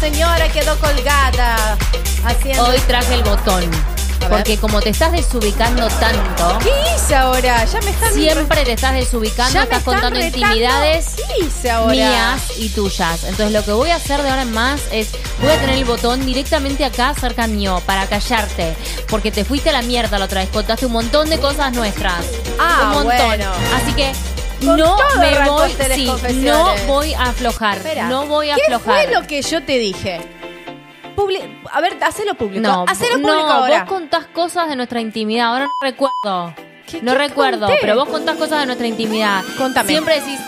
señora quedó colgada haciendo... Hoy traje el botón. Porque como te estás desubicando tanto, ¿Qué hice ahora? Ya me están... siempre te estás desubicando, ya estás contando retando. intimidades ¿Qué hice ahora? mías y tuyas. Entonces lo que voy a hacer de ahora en más es, voy a tener el botón directamente acá cerca mío para callarte. Porque te fuiste a la mierda la otra vez, contaste un montón de cosas nuestras. Ah, un montón. bueno. Así que Con no todo me voy, sí, no voy a aflojar. Espera, no voy a ¿Qué aflojar. fue lo que yo te dije? Publi- a ver, hacelo público. No, hacelo público no, ahora. vos contás cosas de nuestra intimidad. Ahora no recuerdo. ¿Qué- no qué recuerdo, conté? pero vos contás cosas de nuestra intimidad. Contame. Siempre decís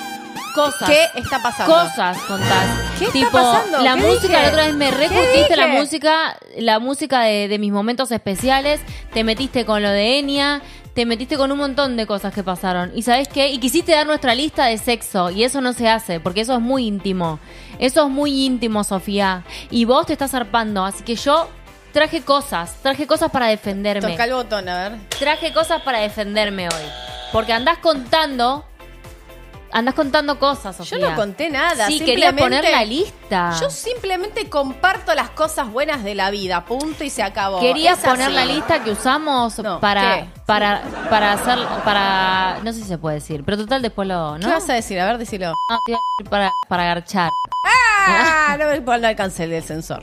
cosas. ¿Qué está pasando? Cosas contás. ¿Qué está pasando? La ¿Qué música, dije? la otra vez me ¿Qué recurtiste la música, la música de, de mis momentos especiales, te metiste con lo de Enya, te metiste con un montón de cosas que pasaron. ¿Y sabes qué? Y quisiste dar nuestra lista de sexo, y eso no se hace, porque eso es muy íntimo. Eso es muy íntimo, Sofía. Y vos te estás zarpando, así que yo traje cosas, traje cosas para defenderme. Toca el botón, a ver. Traje cosas para defenderme hoy. Porque andás contando. Andás contando cosas, Yo Sofía. no conté nada. Sí, quería poner la lista. Yo simplemente comparto las cosas buenas de la vida, punto y se acabó. Quería Es poner así. la lista que usamos No, para, ¿qué? Para, para hacer, para, no sé si se puede decir, pero total después lo, ¿no? ¿Qué vas a decir? A ver, decilo. No, te iba a decir para, para garchar. Ah, no me no alcancé el sensor.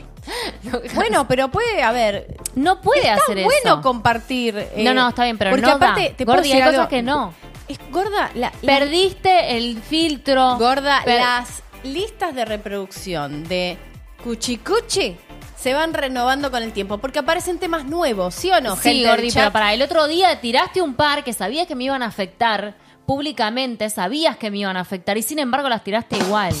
Bueno, pero puede, a ver, No puede está hacer bueno eso. compartir. eh, no, no, está bien, pero porque no aparte da. te puedo Gordi, decir hay cosas que no. Es gorda, la, la- Perdiste el filtro. gorda, Per- las listas de reproducción de Cuchicuchi se van renovando con el tiempo porque aparecen temas nuevos, ¿sí o no? Sí, gente Gordi, pero para el otro día tiraste un par que sabías que me iban a afectar públicamente, sabías que me iban a afectar y sin embargo las tiraste igual.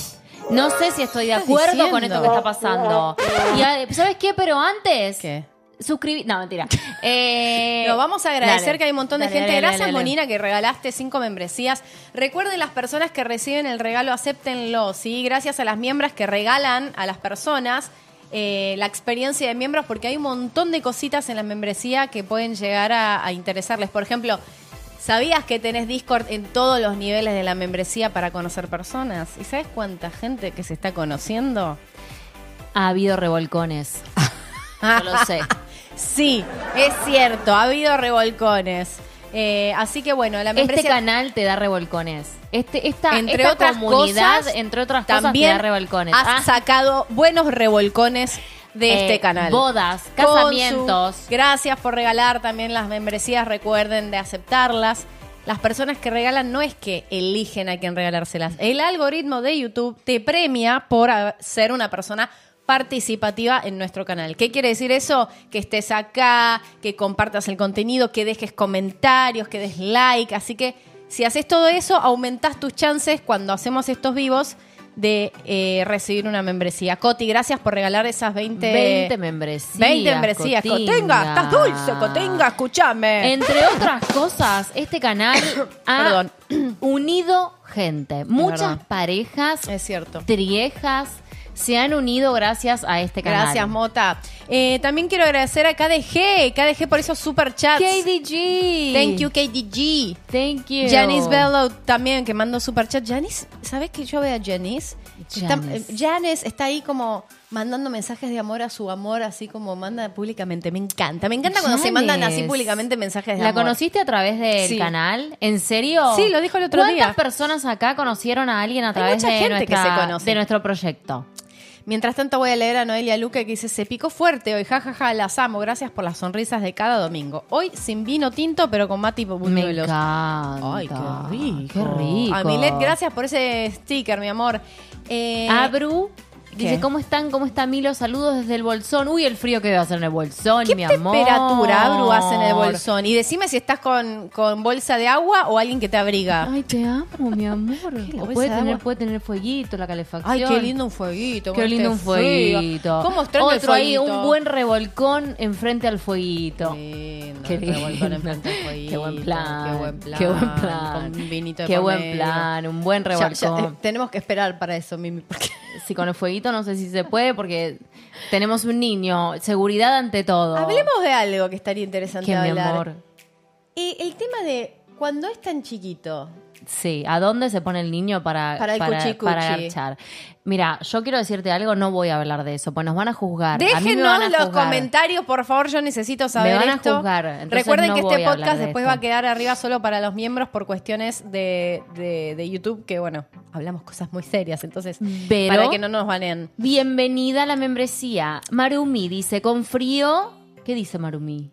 No sé si estoy de acuerdo con esto que está pasando. Y, ah, ¿Sabes qué? Pero antes... ¿Qué? Suscribí... No, mentira. Eh, No, vamos a agradecer dale, que hay un montón de dale, gente. dale, Gracias. Monina, que regalaste cinco membresías. Recuerden, las personas que reciben el regalo, acéptenlo, ¿sí? Gracias a las miembros que regalan a las personas eh, la experiencia de miembros, porque hay un montón de cositas en la membresía que pueden llegar a, a interesarles. Por ejemplo, ¿sabías que tenés Discord en todos los niveles de la membresía para conocer personas? ¿Y sabes cuánta gente que se está conociendo? Ha habido revolcones. Yo lo sé. Sí, es cierto, ha habido revolcones. Eh, así que bueno, la Este membresía canal te da revolcones. Este, esta, entre esta otras comunidad, cosas, entre otras cosas, te también da revolcones. has Ah, sacado buenos revolcones de eh, este canal. Bodas, su- casamientos. gracias por regalar también las membresías, recuerden de aceptarlas. Las personas que regalan no es que eligen a quién regalárselas. El algoritmo de YouTube te premia por ser una persona participativa en nuestro canal. ¿Qué quiere decir eso? Que estés acá, que compartas el contenido, que dejes comentarios, que des like. Así que si haces todo eso, aumentas tus chances cuando hacemos estos vivos de eh, recibir una membresía. Coti, gracias por regalar esas 20, 20 membresías. 20 membresías. Cotinga. Cotenga, estás dulce, Cotenga, escúchame. Entre otras cosas, este canal ha Perdón. unido gente. Muchas parejas, Es cierto. triejas, se han unido gracias a este canal. Gracias, Mota. Eh, también quiero agradecer a KDG, KDG por esos super chats. KDG. Thank you, KDG. Thank you. Janice Bello también, que mandó super chat. Janice, ¿sabes que yo veo a Janice? Está- Janice. eh, Janice está ahí como mandando mensajes de amor a su amor, así como manda públicamente. Me encanta. Me encanta cuando se mandan así públicamente mensajes de ¿La amor. conociste a través del Sí. canal? ¿En serio? Sí, lo dijo el otro ¿Cuántas día. personas acá conocieron a alguien a través mucha de, gente que nuestra- de nuestro proyecto? Mientras tanto voy a leer a Noelia Luque que dice, se picó fuerte hoy, jajaja, las amo, gracias por las sonrisas de cada domingo. Hoy sin vino tinto, pero con mate y Me buñuelos. encanta. Ay, qué rico. Qué rico. A Milet, gracias por ese sticker, mi amor. Eh, Abru dice, ¿Qué? ¿cómo están? ¿Cómo está Milo? Saludos desde el Bolsón. Uy, el frío que va a hacer en el Bolsón, ¿Qué mi amor. temperatura, Abru, hace en el bolsón? Y decime si estás con, con bolsa de agua o alguien que te abriga. Ay, te amo, mi amor. O puede de tener, puede tener fueguito, la calefacción. Ay, qué lindo un fueguito. Qué lindo un fueguito. ¿Cómo Otro ahí, un buen revolcón enfrente al fueguito. Lindo, Qué el revolcón lindo. enfrente del fueguito. Qué buen plan. Qué buen plan. Qué buen plan. Con un vinito de Qué buen plan. Un buen Ya- revolcón. ya, eh, tenemos que esperar para eso, Mimi. Porque... Si con el fueguito no sé si se puede porque tenemos un niño. Seguridad ante todo. Hablemos de algo que estaría interesante mi hablar. amor. Y el tema de cuando es tan chiquito. Sí, ¿a dónde se pone el niño para, Para el cuchi cuchi. para garchar? Mira, yo quiero decirte algo, no voy a hablar de eso, pues nos van a juzgar. Me Déjenos a los juzgar. comentarios, por favor, yo necesito saber van a esto. juzgar, Recuerden no que este podcast de después esto. va a quedar arriba solo para los miembros por cuestiones de, de- de YouTube, que bueno, hablamos cosas muy serias, entonces, Pero- para que no nos baneen. Bienvenida a la membresía. Marumi dice, con frío... ¿Qué dice Marumi?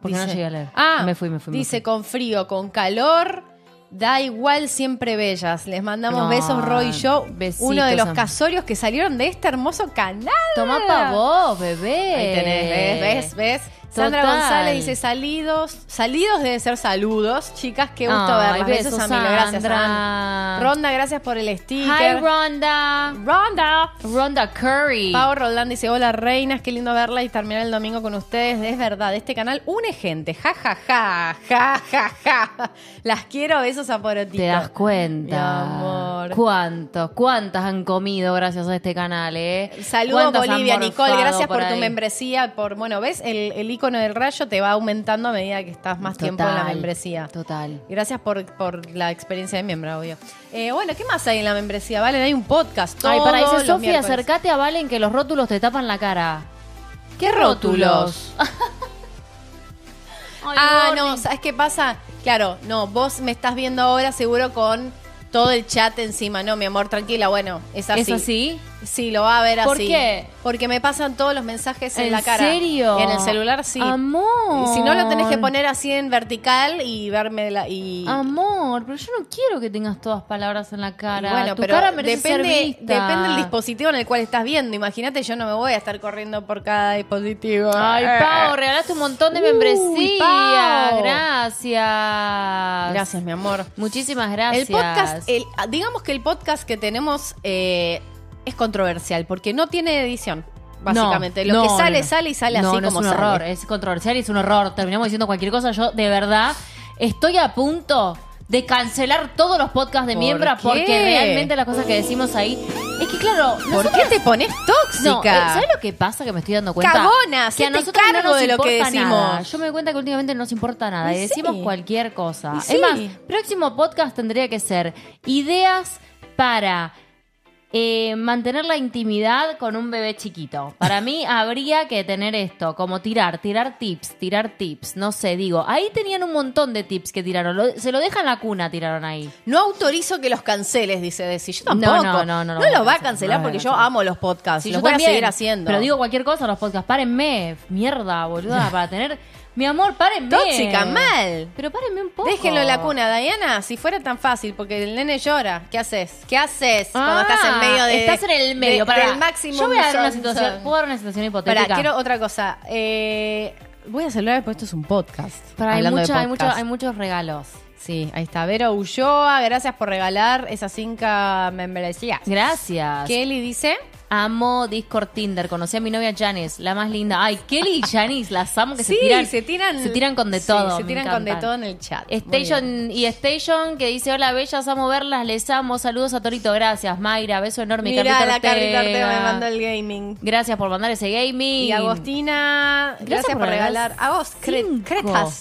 Porque no Dice- llegué a leer. Ah, me fui, me fui. me Dice fui. con frío, con calor, da igual, siempre bellas. Les mandamos No, besos, Roy y yo. besitos, uno de los casorios que salieron de este hermoso canal. Toma pa' vos, bebé. Ahí tenés, ves, ves, ves. Sandra Total. González dice salidos. Salidos debe ser saludos. Chicas, qué gusto Ay, verlas. Besos, besos. Gracias, Sandra. Ronda, gracias por el Hi, sticker. Ronda. Ronda. Ronda Curry. Pau Roldán dice, hola reinas, qué lindo verla y terminar el domingo con ustedes. Es verdad, este canal une gente. Ja, ja, ja, ja, ja, ja. Las quiero, besos a Porotito. Te das cuenta. Mi amor. ¿Cuántos? ¿Cuántas han comido gracias a este canal, eh? Saludos ¿Cuántas han Bolivia, Nicole, gracias por, tu membresía, por, bueno, ves, el, el icono del rayo te va aumentando a medida que estás más tiempo en la Total, membresía. Total. Gracias por, por la experiencia de miembro, obvio. Eh, bueno, ¿qué más hay en la membresía? Valen, hay un podcast. Ay, para dice Sofía, miércoles. acércate a Valen que los rótulos te tapan la cara. ¿Qué rótulos? Ay, ah, Bonnie. no, ¿sabes qué pasa? Claro, no, vos me estás viendo ahora seguro con todo el chat encima. No, mi amor, tranquila, bueno, es así. ¿Es así? Sí, lo va a ver ¿Por así. qué? Porque me pasan todos los mensajes en, ¿En la cara. serio? En el celular sí. Amor. Y si no, lo tenés que poner así en vertical y verme la. Y, Amor, pero yo no quiero que tengas todas palabras en la y cara. bueno, tu pero cara merece depende, ser vista. depende del dispositivo en el cual estás viendo. Imagínate, yo no me voy a estar corriendo por cada dispositivo. Ay, Pau, regalaste un montón de Uy. Pau. Gracias. Gracias, mi amor. Muchísimas gracias. El podcast, el- digamos que el podcast que tenemos eh, es controversial porque no tiene edición, básicamente. No, Lo que sale, no, sale y sale no, así no como es un sale. horror, es controversial y es un horror. Terminamos diciendo cualquier cosa. Yo, de verdad, estoy a punto de cancelar todos los podcasts de ¿Por miembros qué? porque realmente las cosas que decimos ahí. Es que, claro, ¿Por nosotras- qué te pones tóxica? No, eh, ¿sabes lo que pasa? Que me estoy dando cuenta. Cagona, que a hacete nosotros no cargo nos de lo que importa decimos. nada. Yo me doy cuenta que últimamente no nos importa nada. Y Y sí. decimos cualquier cosa. Y sí. Es más, próximo podcast tendría que ser ideas para eh, mantener la intimidad con un bebé chiquito. Para mí habría que tener esto, como tirar, tirar tips, tirar tips. No sé, digo, ahí tenían un montón de tips que tiraron. Lo- se lo dejan la cuna, tiraron ahí. No autorizo que los canceles, dice Desi. Yo tampoco. No, no, no, no lo a los va a cancelar, no lo a porque yo amo los podcasts. Sí, los yo voy también, a seguir haciendo. Pero digo cualquier cosa los podcasts. Párenme. Mierda, boluda. Para tener. Mi amor, párenme. Tóxica, mal. Pero párenme un poco. Déjenlo en la cuna, Diana. Si fuera tan fácil, porque el nene llora. ¿Qué haces? ¿Qué haces cuando Ah, estás en medio de. Estás en el medio. de- para del máximo. Yo voy a dar una situación. son- ¿Puedo dar una situación hipotética? Pará, quiero otra cosa. Eh, voy a celular porque esto es un podcast. Pero hay, hablando de mucha- hay, mucho- podcast. hay muchos regalos. Sí, ahí está. Vero Ulloa, gracias por regalar esas cinco membresías. Gracias. Kelly dice. Amo Discord Tinder. Conocí a mi novia Janice, la más linda. Ay, Kelly y Janice, las amo que sí, se tiran. se tiran. Se tiran con de sí, todo. se tiran con de todo en el chat. Station y Station que dice hola bellas, amo verlas, les amo, saludos a Torito, gracias Mayra, beso enorme. Mira, Carlita la Carlita Ortega. Me mandó el gaming. Gracias por mandar ese gaming. Y Agostina, gracias, por regalar. A vos, cre- cinco.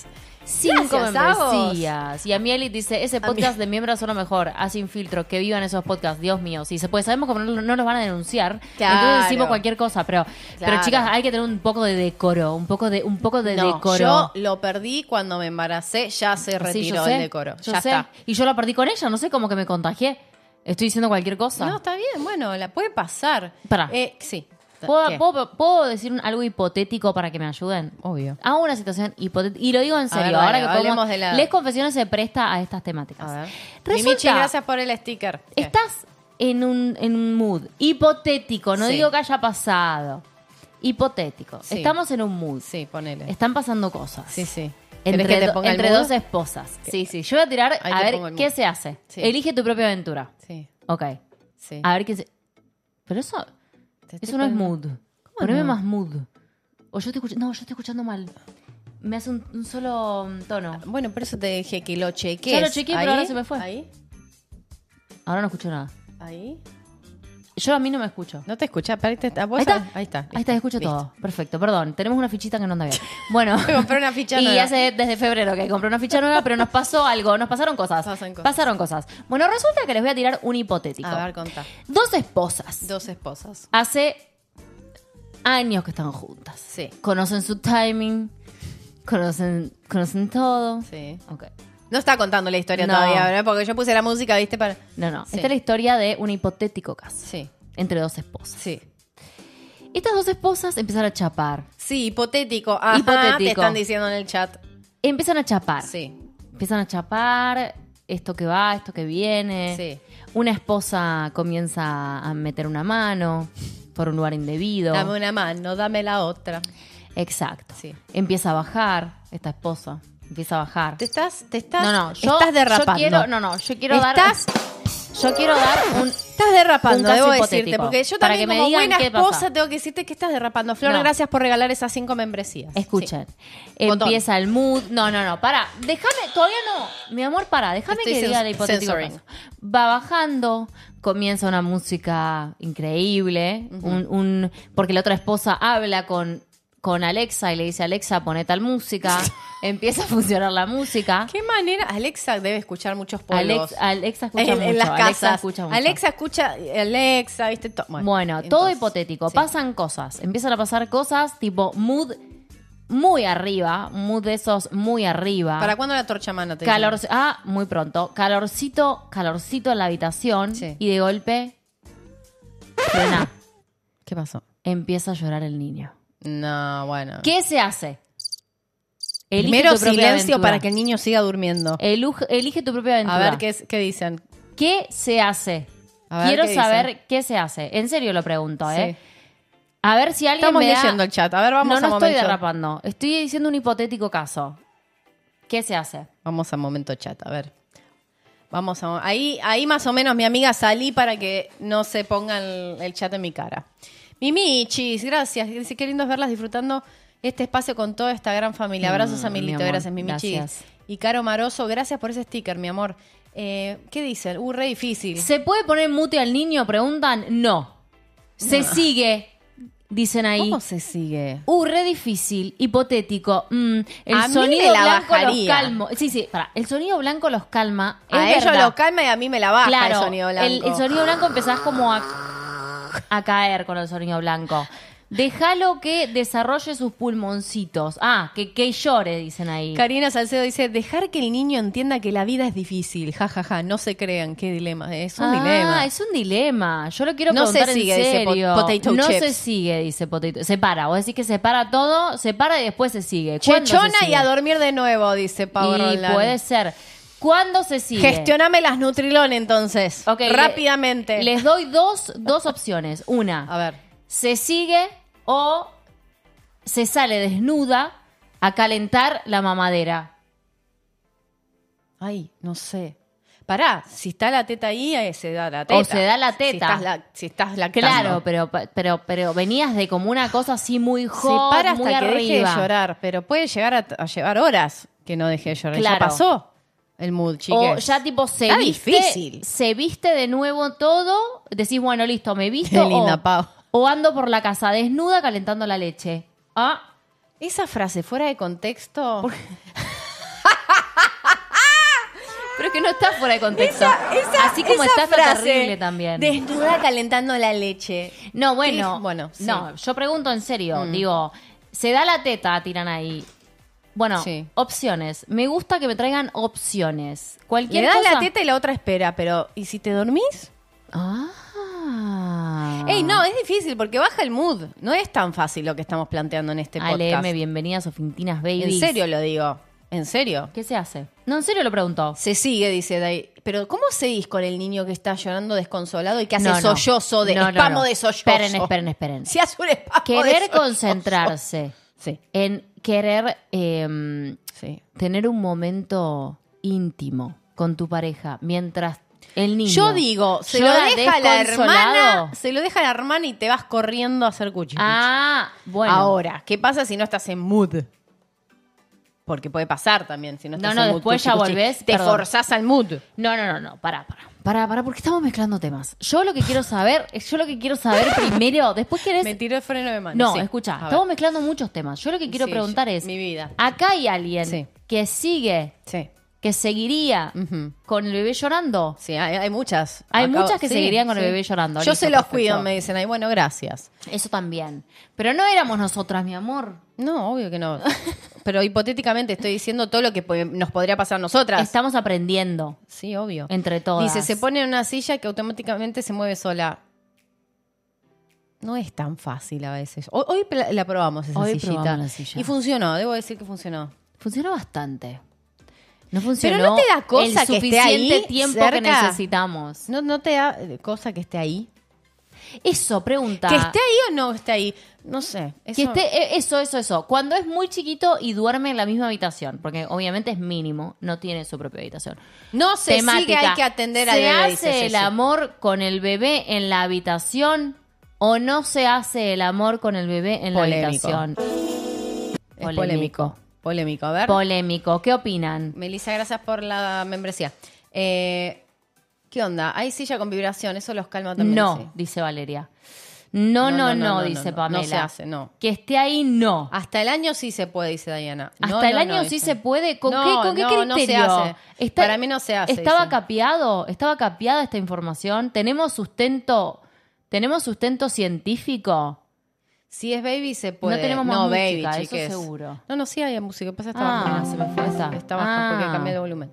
Cinco Gracias, membresías. Y a mi Eli dice, ese podcast de miembros son lo mejor, a sin filtro, que vivan esos podcasts, Dios mío. Sí, se puede, sabemos que no, no los van a denunciar, Claro. entonces decimos cualquier cosa, pero, pero chicas, hay que tener un poco de decoro, un poco de, un poco de No, decoro. yo lo perdí cuando me embaracé, ya se retiró el decoro. yo ya sé. está. Y yo lo perdí con ella, no sé cómo que me contagié. Estoy diciendo cualquier cosa. No, está bien, bueno, la puede pasar. Pará. Eh, sí. ¿Puedo, ¿Qué? puedo- puedo decir un- algo hipotético para que me ayuden? Obvio. Hago una situación hipotética. Y lo digo en serio. ver, ahora dale, que podemos, de la- Les confesiones se presta a estas temáticas. A ver. Resulta, Mimichi, gracias por el sticker. Estás en un, en un mood hipotético. No Sí. digo que haya pasado. Hipotético. Sí. Estamos en un mood. Sí, ponele. Están pasando cosas. Sí, sí. ¿Querés Entre, que te do- ponga el entre mood? dos esposas. Sí, sí. Yo voy a tirar Ahí a te ver el qué mood. se hace. Sí. Elige tu propia aventura. Sí, Ok. sí. A ver qué se... Pero eso... Te Eso no es mood. Poneme no? más mood. O yo estoy escuchando. No, yo estoy escuchando mal. Me hace un, un solo mm, tono. Bueno, por eso te dije que lo cheques. Ya lo chequeé, pero ahora se me fue. Ahí, Ahora no escucho nada. ahí. Yo a mí no me escucho. No te escuchas, pero ahí, te- a vos Ahí está. Ahí está. Ahí está, escucho Listo. todo. Perfecto, perdón. Tenemos una fichita que no anda bien. Bueno. Compré una ficha y nueva. hace desde febrero que compré una ficha nueva, pero nos pasó algo. Nos pasaron cosas. Pasan cosas. Pasaron cosas. Bueno, resulta que les voy a tirar un hipotético. A ver, contá. Dos esposas. Dos esposas. Hace años que están juntas. Sí. Conocen su timing. Conocen, conocen todo. Sí. Ok. No está contando la historia No. todavía, ¿verdad? Porque yo puse la música, ¿viste? Para... No, no. Sí. Esta es la historia de un hipotético caso Sí, entre dos esposas. sí. Estas dos esposas empiezan a chapar. Sí, hipotético. Ajá, Hipotético. te están diciendo en el chat. Empiezan a chapar. Sí, Empiezan a chapar, esto que va, esto que viene. sí. Una esposa comienza a meter una mano por un lugar indebido. Dame una mano, dame la otra. Exacto. Sí. Empieza a bajar esta esposa. Empieza a bajar. Te estás, te estás, No, no, yo, estás derrapando. yo quiero, no, no, yo quiero estás, dar, yo quiero dar un, estás derrapando, un debo decirte, porque yo para también me como digan buena esposa tengo que decirte que estás derrapando. Flor, No. gracias por regalar esas cinco membresías. Escuchen, Sí. Empieza el mood. No, no, no, para. Déjame, todavía no. Mi amor, para. Déjame que diga censoring. caso. Va bajando, comienza una música increíble. un, un- porque la otra esposa habla con, con Alexa y le dice: Alexa, pone tal música. empieza a funcionar la música. ¿Qué manera? Alexa debe escuchar muchos. Alex- Alexa escucha en, mucho. en las Alexa casas. escucha mucho. Alexa escucha, Alexa, ¿viste? To- Bueno, todo entonces, hipotético. sí. Pasan cosas. Empiezan a pasar cosas tipo mood muy arriba. Mood de esos muy arriba. ¿Para cuándo la torcha mano te Calor, dicen? ah, muy pronto. Calorcito, calorcito en la habitación. Sí. Y de golpe, frena. ¿Qué pasó? Empieza a llorar el niño. No, bueno. ¿Qué se hace? Elige Primero tu propia silencio aventura. para que el niño siga durmiendo. Eluj- elige tu propia aventura. A ver qué, es- qué dicen. ¿Qué se hace? A ver Quiero qué saber qué se hace. En serio lo pregunto, ¿eh? Sí. A ver si alguien Estamos me da- leyendo el chat. A ver, vamos no, a no momento. estoy derrapando. Estoy diciendo un hipotético caso. ¿Qué se hace? Vamos a momento chat, a ver. Vamos a ahí, ahí más o menos mi amiga salí para que no se ponga el, el chat en mi cara. Mimichis, gracias. Dice qué lindo es verlas disfrutando este espacio con toda esta gran familia. Abrazos a Mm, mi Milito, gracias, Mimichis. gracias. Y Caro Maroso, gracias por ese sticker, mi amor. Eh, ¿Qué dicen? Uh, re difícil. ¿Se puede poner mute al niño? Preguntan. No. Se sigue, dicen ahí. ¿Cómo se sigue? Uh, re difícil, hipotético. Mm, el A mí sonido me la blanco los calma. Sí, sí, para. El sonido blanco los calma. Es a ellos verdad. lo calma y a mí me la baja claro, el sonido blanco. El, el sonido blanco empezás como a, a caer con el sonido blanco. Déjalo que desarrolle sus pulmoncitos. Ah, que, que llore, dicen ahí. Karina Salcedo dice, dejar que el niño entienda que la vida es difícil. Ja, ja, ja. No se crean. Qué dilema. Es un ah, dilema. es un dilema. Yo lo quiero No se sigue, en dice po- serio. potato no chips. se sigue, dice Potato. Se para. Vos decís que se para todo, se para y después se sigue. ¿Cuándo se Chechona y a dormir de nuevo, dice Pau Y puede ser. ¿Cuándo se sigue? Gestioname las Nutrilón entonces. Ok, le- Rápidamente. les doy dos, dos opciones. Una, A ver. se sigue o se sale desnuda a calentar la mamadera. Ay, no sé. Pará, si está la teta ahí, eh, se da la teta. O se da la Si teta. estás, la, si estás lactando. Claro, pero, pero, pero venías de como una cosa así muy Se hot, para hasta muy que deje de arriba. llorar, pero puede llegar a, a llevar horas que no deje de llorar. Claro. Ya pasó el mood, chiques. O ya tipo se Está viste, difícil. se viste de nuevo todo, decís, bueno, listo, me visto Qué linda, o, Pau. o ando por la casa desnuda calentando la leche. Ah, Esa frase fuera de contexto. pero es que no está fuera de contexto. Así como esa está, está frase, terrible también. Desnuda calentando la leche. No, bueno, Sí, bueno, sí. no, yo pregunto en serio, Mm. digo, se da la teta, tiran ahí. Bueno, Sí. opciones. Me gusta que me traigan opciones. Le Cualquier das cosa. la teta y la otra espera, pero ¿y si te dormís? Ah. Ey, no, es difícil porque baja el mood. No es tan fácil lo que estamos planteando en este podcast. ALM, bienvenidas o Fintinas Babies. En serio lo digo. En serio. ¿Qué se hace? No, en serio lo pregunto. Se sigue, dice Dai. Pero ¿cómo seguís con el niño que está llorando desconsolado y que hace No, no. sollozo de No, no, espamo no. de sollozo? Esperen, esperen, esperen. Si hace un espamo de Querer sollozo. concentrarse Sí, en querer em, sí. tener un momento íntimo con tu pareja mientras el niño. Yo digo, se lo deja la hermana, se lo deja la hermana y te vas corriendo a hacer cuchi. Ah, bueno. Ahora, ¿qué pasa si no estás en mood? Porque puede pasar también si no estás No, no, en mood. después ya cuchi, cuchi. volvés, Te perdón. forzás al mood. No, no, no, no, pará, pará. Pará, pará, porque estamos mezclando temas. Yo lo que quiero saber, yo lo que quiero saber primero, después querés. Me tiró el freno de mano. No, sí. escucha, A ver. estamos mezclando muchos temas. Yo lo que quiero Sí, preguntar es: mi vida. ¿acá hay alguien Sí. que sigue, Sí. Que seguiría con el bebé llorando? Sí, hay, hay muchas. Hay muchas que sí, seguirían con el bebé llorando. Yo Listo, se los perfecto. cuido, me dicen. Ay, bueno, gracias. Eso también. Pero no éramos nosotras, mi amor. No, obvio que no. Pero hipotéticamente estoy diciendo todo lo que nos podría pasar a nosotras. Estamos aprendiendo Sí, obvio. entre todas. Dice, se pone en una silla que automáticamente se mueve sola. No es tan fácil a veces. Hoy, la probamos esa Hoy sillita. probamos la silla. Y funcionó, debo decir que funcionó. Funcionó bastante. No funcionó Pero no te da cosa el que esté suficiente ahí, tiempo que necesitamos. ¿No, no te da eh, cosa que esté ahí? Eso, pregunta. ¿Que esté ahí o no esté ahí? No sé. Que Eso- esté, eh, eso, eso, eso. Cuando es muy chiquito y duerme en la misma habitación, porque obviamente es mínimo, no tiene su propia habitación. No sé, Temática. hay que atender al ¿Se bebé, hace dice el amor con el bebé en la habitación o no se hace el amor con el bebé en Polémico. la habitación? Es polémico. Polémico. A ver. Polémico. ¿Qué opinan? Melissa, gracias por la membresía. Eh, ¿Qué onda? Hay silla con vibración, eso los calma también. No, sí. dice Valeria. No, no, no, dice no, Pamela. No se hace, no. Que esté ahí, no. Hasta el año sí se puede, dice Diana. Hasta No, el no, año no, sí dice. se puede. ¿Con No, qué, con qué no, criterio? no se hace. Para mí no se hace, Estaba dice. capeado, estaba capeada esta información. Tenemos sustento, tenemos sustento científico. Si es baby se puede. No tenemos más no, música, baby, eso seguro. No, no, sí hay música. Pasa está Ah, se me fue esa. Está bajando porque Ah. cambié de volumen.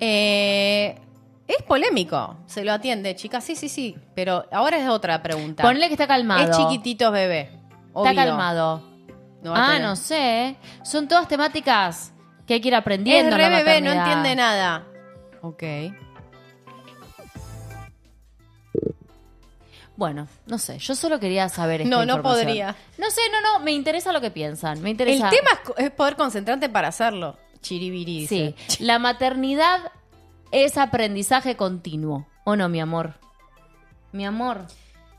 Eh, es polémico. Se lo atiende, chicas. Sí, sí, sí. Pero ahora es otra pregunta. Ponle que está calmado. Es chiquitito bebé. Está calmado. No ah, no sé. Son todas temáticas que hay que ir aprendiendo. re bebé, no entiende nada. Ok. Bueno, no sé. Yo solo quería saber esta No, no información. podría. No sé, no, no. Me interesa lo que piensan. Me interesa. El tema es, poder concentrarte para hacerlo. Chiribiri. Sí, dice. la maternidad es aprendizaje continuo. ¿O no, mi amor? Mi amor.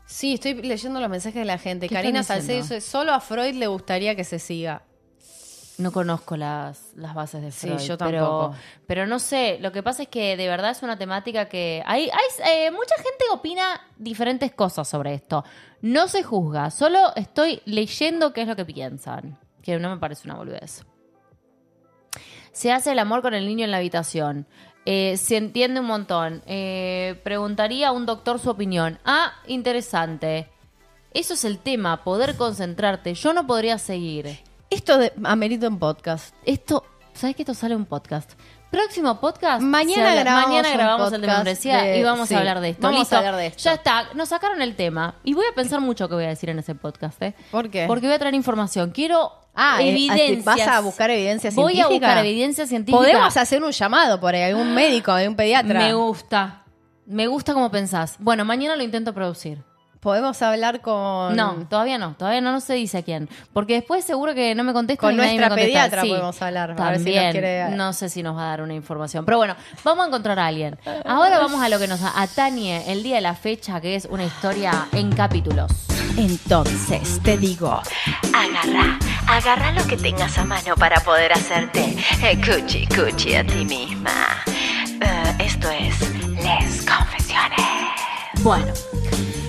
Sí, estoy leyendo los mensajes de la gente. ¿Qué Karina están Salcedo dice, solo a Freud le gustaría que se siga. No conozco las, las bases de Sí, Freud. yo Pero, tampoco. pero no sé, lo que pasa es que de verdad es una temática que... Hay, hay eh, mucha gente opina diferentes cosas sobre esto. No se juzga, solo estoy leyendo qué es lo que piensan. Que no me parece una boludez. Se hace el amor con el niño en la habitación. Eh, se entiende un montón. Eh, preguntaría a un doctor su opinión. Ah, interesante. Eso es el tema, poder concentrarte. Yo no podría seguir. Esto de, amerita un podcast. Esto, ¿sabes que esto sale un podcast? Próximo podcast. Mañana habla- grabamos mañana un grabamos el de membresía de- y vamos sí, a hablar de esto. vamos a hablar de esto. Ya está. Nos sacaron el tema y voy a pensar mucho qué voy a decir en ese podcast. ¿eh? ¿Por qué? Porque voy a traer información. Quiero Ah, evidencias. ¿vas a buscar evidencia Voy a científica? buscar evidencia científica. Podemos hacer un llamado por ahí, algún médico, algún pediatra. Me gusta. Me gusta como pensás. Bueno, mañana lo intento producir. Podemos hablar con. No, todavía no, todavía no, no se dice a quién. Porque después seguro que no me contestan Con y nadie me nuestra contesta. pediatra podemos hablar, a ver si nos También, quiere- no sé si nos va a dar una información. Pero bueno, vamos a encontrar a alguien. Ahora vamos a lo que nos atañe el día de la fecha, que es una historia en capítulos. Entonces, te digo. Agarra, agarra lo que tengas a mano para poder hacerte eh, cuchi cuchi a ti misma. Eh, esto es Les Confesiones. Bueno,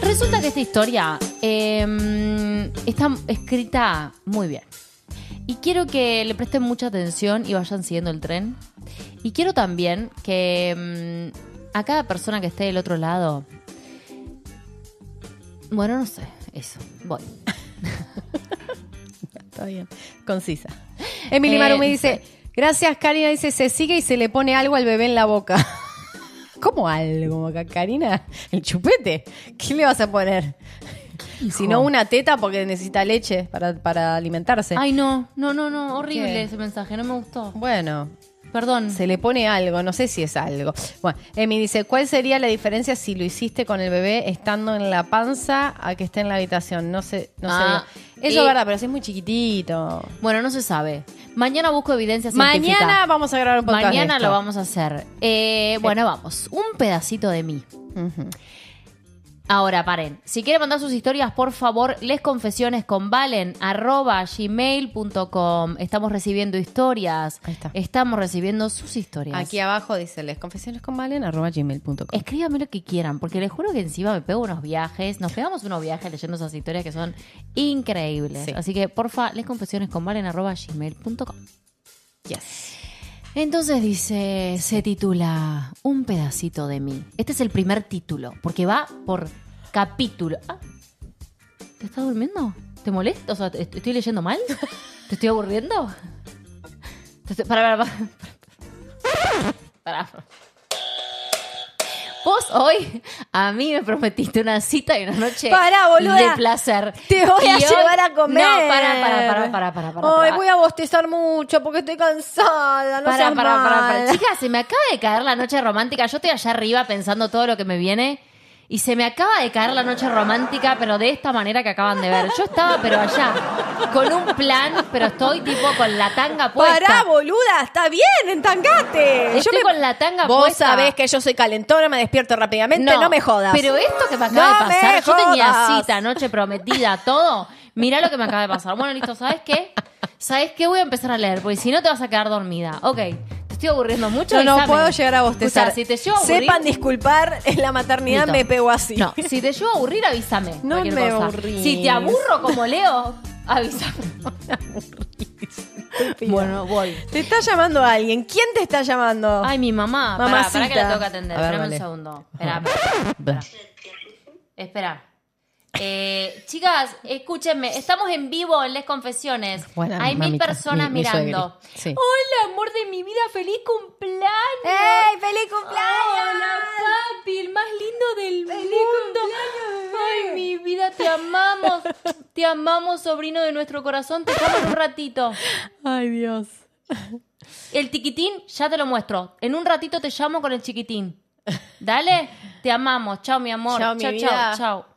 resulta que esta historia eh, está escrita muy bien. Y quiero que le presten mucha atención y vayan siguiendo el tren. Y quiero también que mm, a cada persona que esté del otro lado. Bueno, no sé, eso. Voy. Está bien. Concisa. Emily Eh, Maru me dice, gracias Karina, dice, se sigue y se le pone algo al bebé en la boca. ¿Cómo algo, Karina? ¿El chupete? ¿Qué le vas a poner? Si no, una teta porque necesita leche para, para alimentarse. Ay, no, no, no, no. Horrible ¿Qué? ese mensaje, no me gustó. Bueno, Perdón. se le pone algo, no sé si es algo. Bueno, Emi dice, ¿cuál sería la diferencia si lo hiciste con el bebé estando en la panza a que esté en la habitación? No sé, no Ah, sé. Eso y- es verdad, pero si es muy chiquitito. Bueno, no se sabe. Mañana busco evidencia científica. Mañana vamos a grabar un podcast. de Mañana esto. lo vamos a hacer. Eh, bueno, vamos. Un pedacito de mí. Ahora, paren. Si quieren mandar sus historias, por favor, les confesiones con valen arroba gmail.com. Estamos recibiendo historias. Ahí está. Estamos recibiendo sus historias. Aquí abajo dice les confesiones con Valen arroba gmail.com. Escríbame lo que quieran, porque les juro que encima me pego unos viajes. Nos pegamos unos viajes leyendo esas historias que son increíbles. Sí. Así que, porfa, les confesiones con valen arroba gmail.com. Yes. Entonces dice, se titula Un pedacito de mí. Este es el primer título, porque va por capítulo. Ah, ¿Te estás durmiendo? ¿Te molesta? O sea, ¿te- ¿estoy leyendo mal? ¿Te estoy aburriendo? Para, para, para. Para. Vos hoy a mí me prometiste una cita y una noche Pará, boluda. de placer. Te voy Y a hoy- llevar a comer. No, para, para, para, para, para, para. Ay, para. voy a bostezar mucho porque estoy cansada. No Para, seas para, para, para. mala. Chicas, se me acaba de caer la noche romántica. Yo estoy allá arriba pensando todo lo que me viene. Y se me acaba de caer la noche romántica, pero de esta manera que acaban de ver. Yo estaba, pero allá, con un plan, pero estoy tipo con la tanga puesta. Pará, boluda, está bien, entangate. Estoy con la tanga Vos puesta. sabés que yo soy calentona, me despierto rápidamente, no, me jodas. Pero esto que me acaba No de pasar, me yo tenía cita, noche prometida, todo. Mirá lo que me acaba de pasar. Bueno, listo, ¿sabes qué? ¿Sabes qué? Voy a empezar a leer, porque si no te vas a quedar dormida. Ok, estoy aburriendo mucho. Yo no avísame. puedo llegar a bostezar. Escuchá, si te llevo a aburrir, Sepan disculpar, en la maternidad Listo. me pego así. No, si te llevo a aburrir, avísame. No me cosa. aburrís. Si te aburro como Leo, avísame. Bueno, voy. Te está llamando alguien. ¿Quién te está llamando? Ay, mi mamá. Pará, Mamacita. pará que la tengo que atender. Espérame vale. un segundo. Espera, espera. Espera. Eh, chicas, escúchenme, estamos en vivo en Les Confesiones. Buena, Hay mil personas mi- mi mirando. Sí. Hola, amor de mi vida, feliz cumpleaños. ¡Ey, feliz cumpleaños! Hola, papi, el más lindo del mundo. Ay, mi vida, te amamos. Te amamos, sobrino de nuestro corazón. Te llamo en un ratito. Ay, Dios. El tiquitín, ya te lo muestro. En un ratito te llamo con el chiquitín. Dale, te amamos. Chao, mi amor. Chao, mi chao, vida. chao, chao.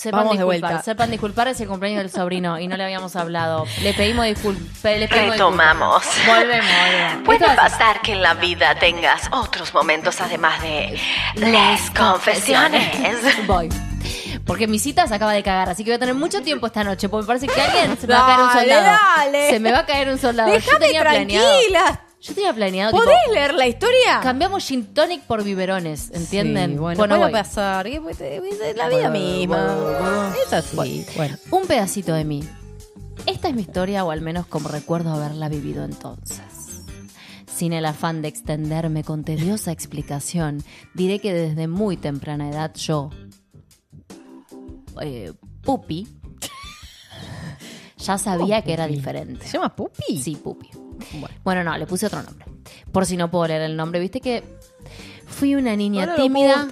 Sepan Vamos de disculpar, vuelta. sepan disculpar, es el cumpleaños del sobrino y no le habíamos hablado. Le pedimos disculpas. Le pedimos Retomamos. disculpas. Volvemos, volvemos. Puede Esto es- pasar que en la vida tengas otros momentos además de Les Confesiones. Voy. Porque mi cita se acaba de cagar, así que voy a tener mucho tiempo esta noche. Porque me parece que alguien se me va a caer un Dale, soldado. dale. Se me va a caer un soldado. Yo Déjame tenía planeado. Yo tenía planeado. tipo, ¿Podés leer la historia? Cambiamos gin tonic por biberones, ¿entienden? Sí, bueno, Bueno, puede voy. pasar. ¿Qué puede- Es la vida misma. Es así. Bueno. Un pedacito de mí. Esta es mi historia, o al menos como recuerdo haberla vivido entonces. Sin el afán de extenderme con tediosa explicación, diré que desde muy temprana edad yo, eh, Pupi, ya sabía que era Pupi? diferente. ¿Se llama Pupi? Sí, Pupi. Bueno. Bueno, no, le puse otro nombre. Por si no puedo leer el nombre. Viste que fui una niña Ahora tímida,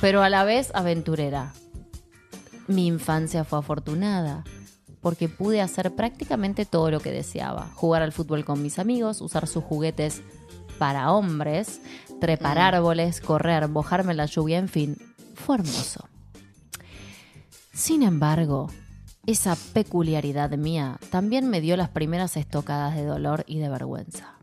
pero a la vez aventurera. Mi infancia fue afortunada porque pude hacer prácticamente todo lo que deseaba. Jugar al fútbol con mis amigos, usar sus juguetes para hombres, trepar árboles, correr, mojarme en la lluvia, en fin, fue hermoso. Sin embargo, esa peculiaridad mía también me dio las primeras estocadas de dolor y de vergüenza.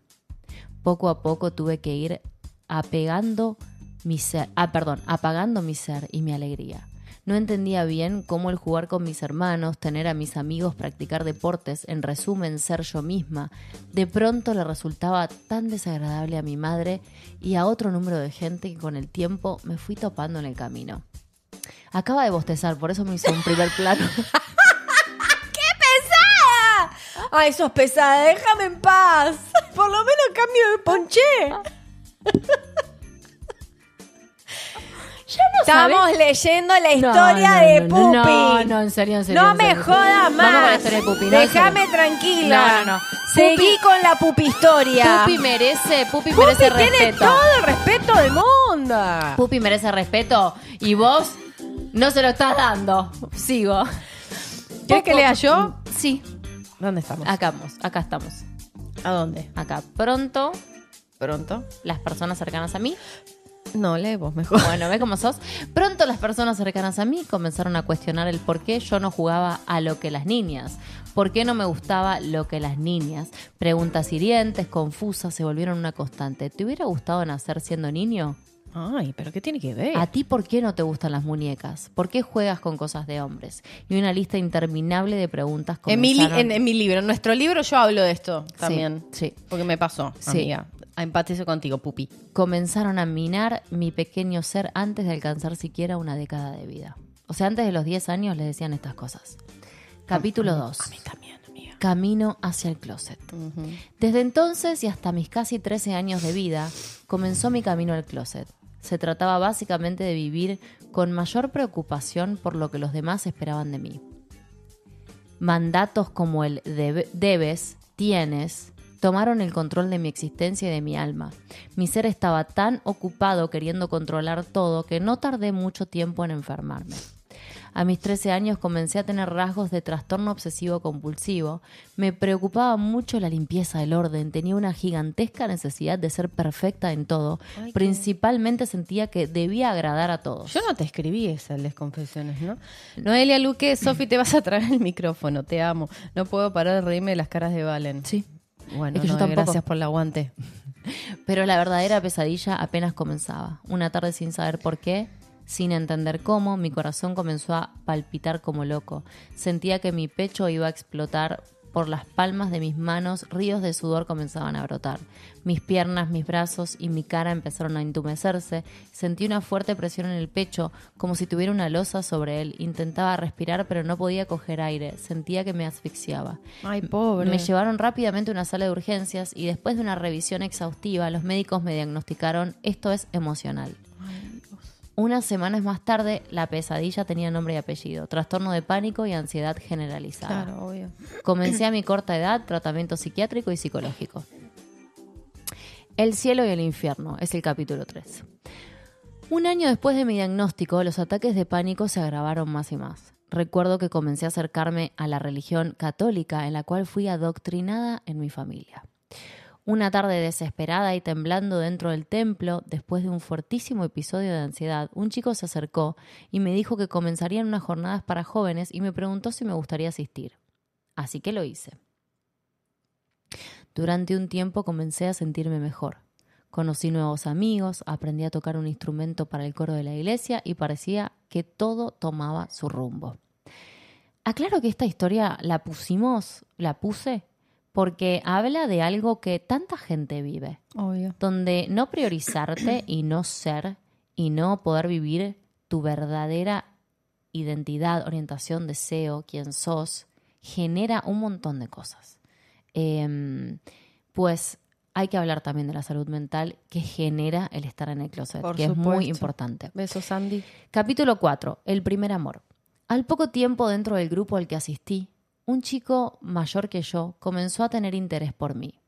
Poco a poco tuve que ir apegando mi ser, ah, perdón, apagando mi ser y mi alegría. No entendía bien cómo el jugar con mis hermanos, tener a mis amigos, practicar deportes, en resumen ser yo misma, de pronto le resultaba tan desagradable a mi madre y a otro número de gente que con el tiempo me fui topando en el camino. Acaba de bostezar, por eso me hizo un primer plano. Ay, sos pesada, déjame en paz. Por lo menos cambio de ponché. Estamos leyendo la historia No, no, de no, Pupi. No, no, en serio, en serio. No en me jodas más. Vamos con la historia de Pupi. no, Déjame tranquila. No, no, no. Seguí con la Pupi historia. Pupi merece, Pupi Pupi merece tiene respeto. todo el respeto del mundo. Pupi merece respeto y vos no se lo estás dando. Sigo. ¿Quieres que lea yo? Sí. ¿Dónde estamos? Acá estamos, acá estamos. ¿A dónde? Acá. Pronto, ¿Pronto? las personas cercanas a mí No, lee vos mejor. Bueno, ve cómo sos. Pronto las personas cercanas a mí comenzaron a cuestionar el por qué yo no jugaba a lo que las niñas. ¿Por qué no me gustaba lo que las niñas? Preguntas hirientes, confusas, se volvieron una constante. ¿Te hubiera gustado nacer siendo niño? Ay, pero ¿qué tiene que ver? ¿A ti por qué no te gustan las muñecas? ¿Por qué juegas con cosas de hombres? Y una lista interminable de preguntas En mi, li- en, en mi libro, en nuestro libro yo hablo de esto también. sí. Porque me pasó, Sí. amiga. Empatizo contigo, pupi. comenzaron a minar mi pequeño ser antes de alcanzar siquiera una década de vida. O sea, antes de los 10 años les decían estas cosas. Capítulo 2. A mí también, amiga. Camino hacia el closet. Desde entonces y hasta mis casi 13 años de vida, comenzó mi camino al closet. Se trataba básicamente de vivir con mayor preocupación por lo que los demás esperaban de mí. Mandatos como el debe- debes, tienes, tomaron el control de mi existencia y de mi alma. Mi ser estaba tan ocupado queriendo controlar todo que no tardé mucho tiempo en enfermarme. A mis 13 años comencé a tener rasgos de trastorno obsesivo compulsivo. Me preocupaba mucho la limpieza, el orden. Tenía una gigantesca necesidad de ser perfecta en todo. Principalmente sentía que debía agradar a todos. Yo no te escribí esa, les confesiones, ¿no? Noelia Luque, Sofi, te vas a traer el micrófono, te amo. No puedo parar de reírme de las caras de Valen. Sí. Bueno, Es que yo Noé, tampoco. gracias por el aguante. Pero la verdadera pesadilla apenas comenzaba. Una tarde sin saber por qué, sin entender cómo, mi corazón comenzó a palpitar como loco. Sentía que mi pecho iba a explotar. Por las palmas de mis manos, ríos de sudor comenzaban a brotar. Mis piernas, mis brazos y mi cara empezaron a entumecerse. Sentí una fuerte presión en el pecho, como si tuviera una losa sobre él. Intentaba respirar, pero no podía coger aire. Sentía que me asfixiaba. Ay, pobre. Me llevaron rápidamente a una sala de urgencias y después de una revisión exhaustiva, los médicos me diagnosticaron esto es emocional. Unas semanas más tarde, la pesadilla tenía nombre y apellido, trastorno de pánico y ansiedad generalizada. Claro, obvio. Comencé a mi corta edad tratamiento psiquiátrico y psicológico. El cielo y el infierno es el capítulo 3. Un año después de mi diagnóstico, los ataques de pánico se agravaron más y más. Recuerdo que comencé a acercarme a la religión católica en la cual fui adoctrinada en mi familia. Una tarde desesperada y temblando dentro del templo, después de un fuertísimo episodio de ansiedad, un chico se acercó y me dijo que comenzarían unas jornadas para jóvenes y me preguntó si me gustaría asistir. Así que lo hice. Durante un tiempo comencé a sentirme mejor. Conocí nuevos amigos, aprendí a tocar un instrumento para el coro de la iglesia y parecía que todo tomaba su rumbo. Aclaro que esta historia la pusimos, la puse, porque habla de algo que tanta gente vive Obvio. donde no priorizarte y no ser y no poder vivir tu verdadera identidad, orientación, deseo, quién sos, genera un montón de cosas. Em, pues hay que hablar también de la salud mental que genera el estar en el closet, Por que es muy importante. Besos, Andy. Capítulo 4. El primer amor. Al poco tiempo dentro del grupo al que asistí, un chico mayor que yo comenzó a tener interés por mí.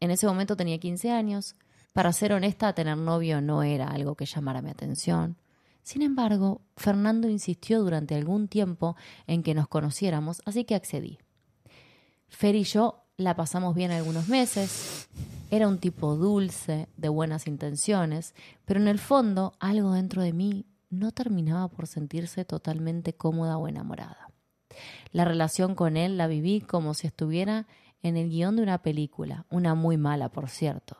En ese momento tenía 15 años. Para ser honesta, tener novio no era algo que llamara mi atención. Sin embargo, Fernando insistió durante algún tiempo en que nos conociéramos, así que accedí. Fer y yo la pasamos bien algunos meses. Era un tipo dulce, de buenas intenciones, pero en el fondo algo dentro de mí no terminaba por sentirse totalmente cómoda o enamorada. La relación con él la viví como si estuviera en el guion de una película, una muy mala, por cierto.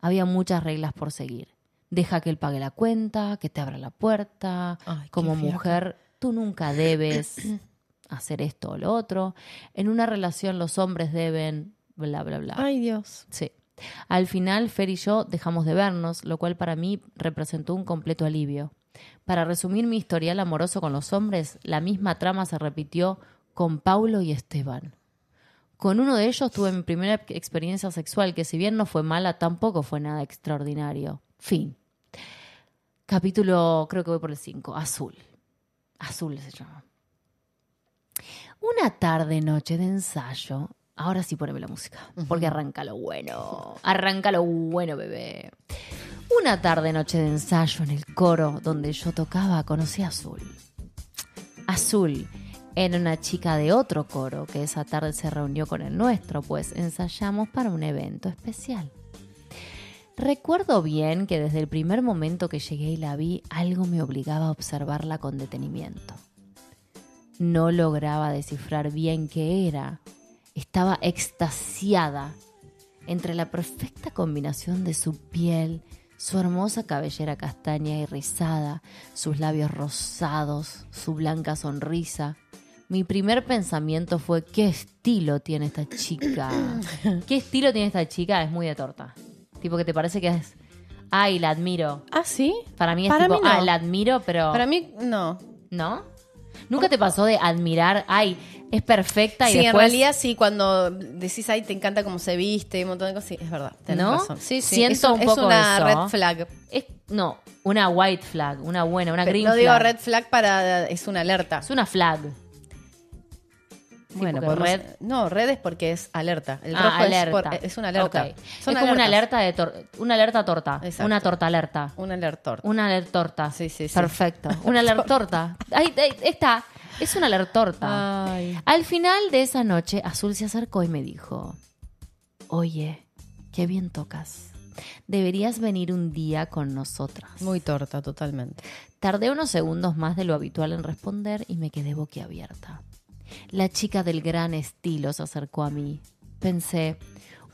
Había muchas reglas por seguir. Deja que él pague la cuenta, que te abra la puerta. Ay, Como mujer, tú nunca debes hacer esto o lo otro. En una relación los hombres deben bla, bla, bla. Ay, Dios. Sí. Al final, Fer y yo dejamos de vernos, lo cual para mí representó un completo alivio. Para resumir mi historial amoroso con los hombres, la misma trama se repitió con Paulo y Esteban. Con uno de ellos tuve mi primera experiencia sexual, que si bien no fue mala, tampoco fue nada extraordinario. Fin. Capítulo, creo que voy por el 5, Azul. Azul se llama. Una tarde noche de ensayo. Ahora sí poneme la música, porque arranca lo bueno. Arranca lo bueno, bebé. Una tarde noche de ensayo en el coro donde yo tocaba conocí a Azul. Azul era una chica de otro coro que esa tarde se reunió con el nuestro, pues ensayamos para un evento especial. Recuerdo bien que desde el primer momento que llegué y la vi, algo me obligaba a observarla con detenimiento. No lograba descifrar bien qué era. Estaba extasiada entre la perfecta combinación de su piel, su hermosa cabellera castaña y rizada, sus labios rosados, su blanca sonrisa. Mi primer pensamiento fue, ¿qué estilo tiene esta chica? ¿Qué estilo tiene esta chica? Es muy de torta. Tipo que te parece que es, ay, la admiro. ¿Ah, sí? Para mí es Para tipo, mí no. ah, la admiro, pero... Para mí, no. ¿No? ¿Nunca te pasó de admirar, ay, es perfecta y Sí, en realidad sí, cuando decís, ay, te encanta cómo se viste y un montón de cosas, sí, es verdad. tenés ¿No? razón. Sí, sí. Siento es, un es poco una eso. red flag. Es, no, una white flag, una buena, una green no flag. digo red flag para... es una alerta. Es una flag. Bueno, podemos- red- No, red es porque es alerta. El Ah, rojo alerta. Es, por- es una alerta. Ok. Son es como una alerta de tor- una alerta torta. Exacto. Una torta alerta. Una alerta. Una alertorta. Sí, sí, sí. Perfecto. Una alertorta. Ahí, ahí está. Es una alertorta. Ay. Al final de esa noche, Azul se acercó y me dijo: Oye, qué bien tocas. Deberías venir un día con nosotras. Muy torta, totalmente. Tardé unos segundos más de lo habitual en responder y me quedé boquiabierta. La chica del gran estilo se acercó a mí. Pensé,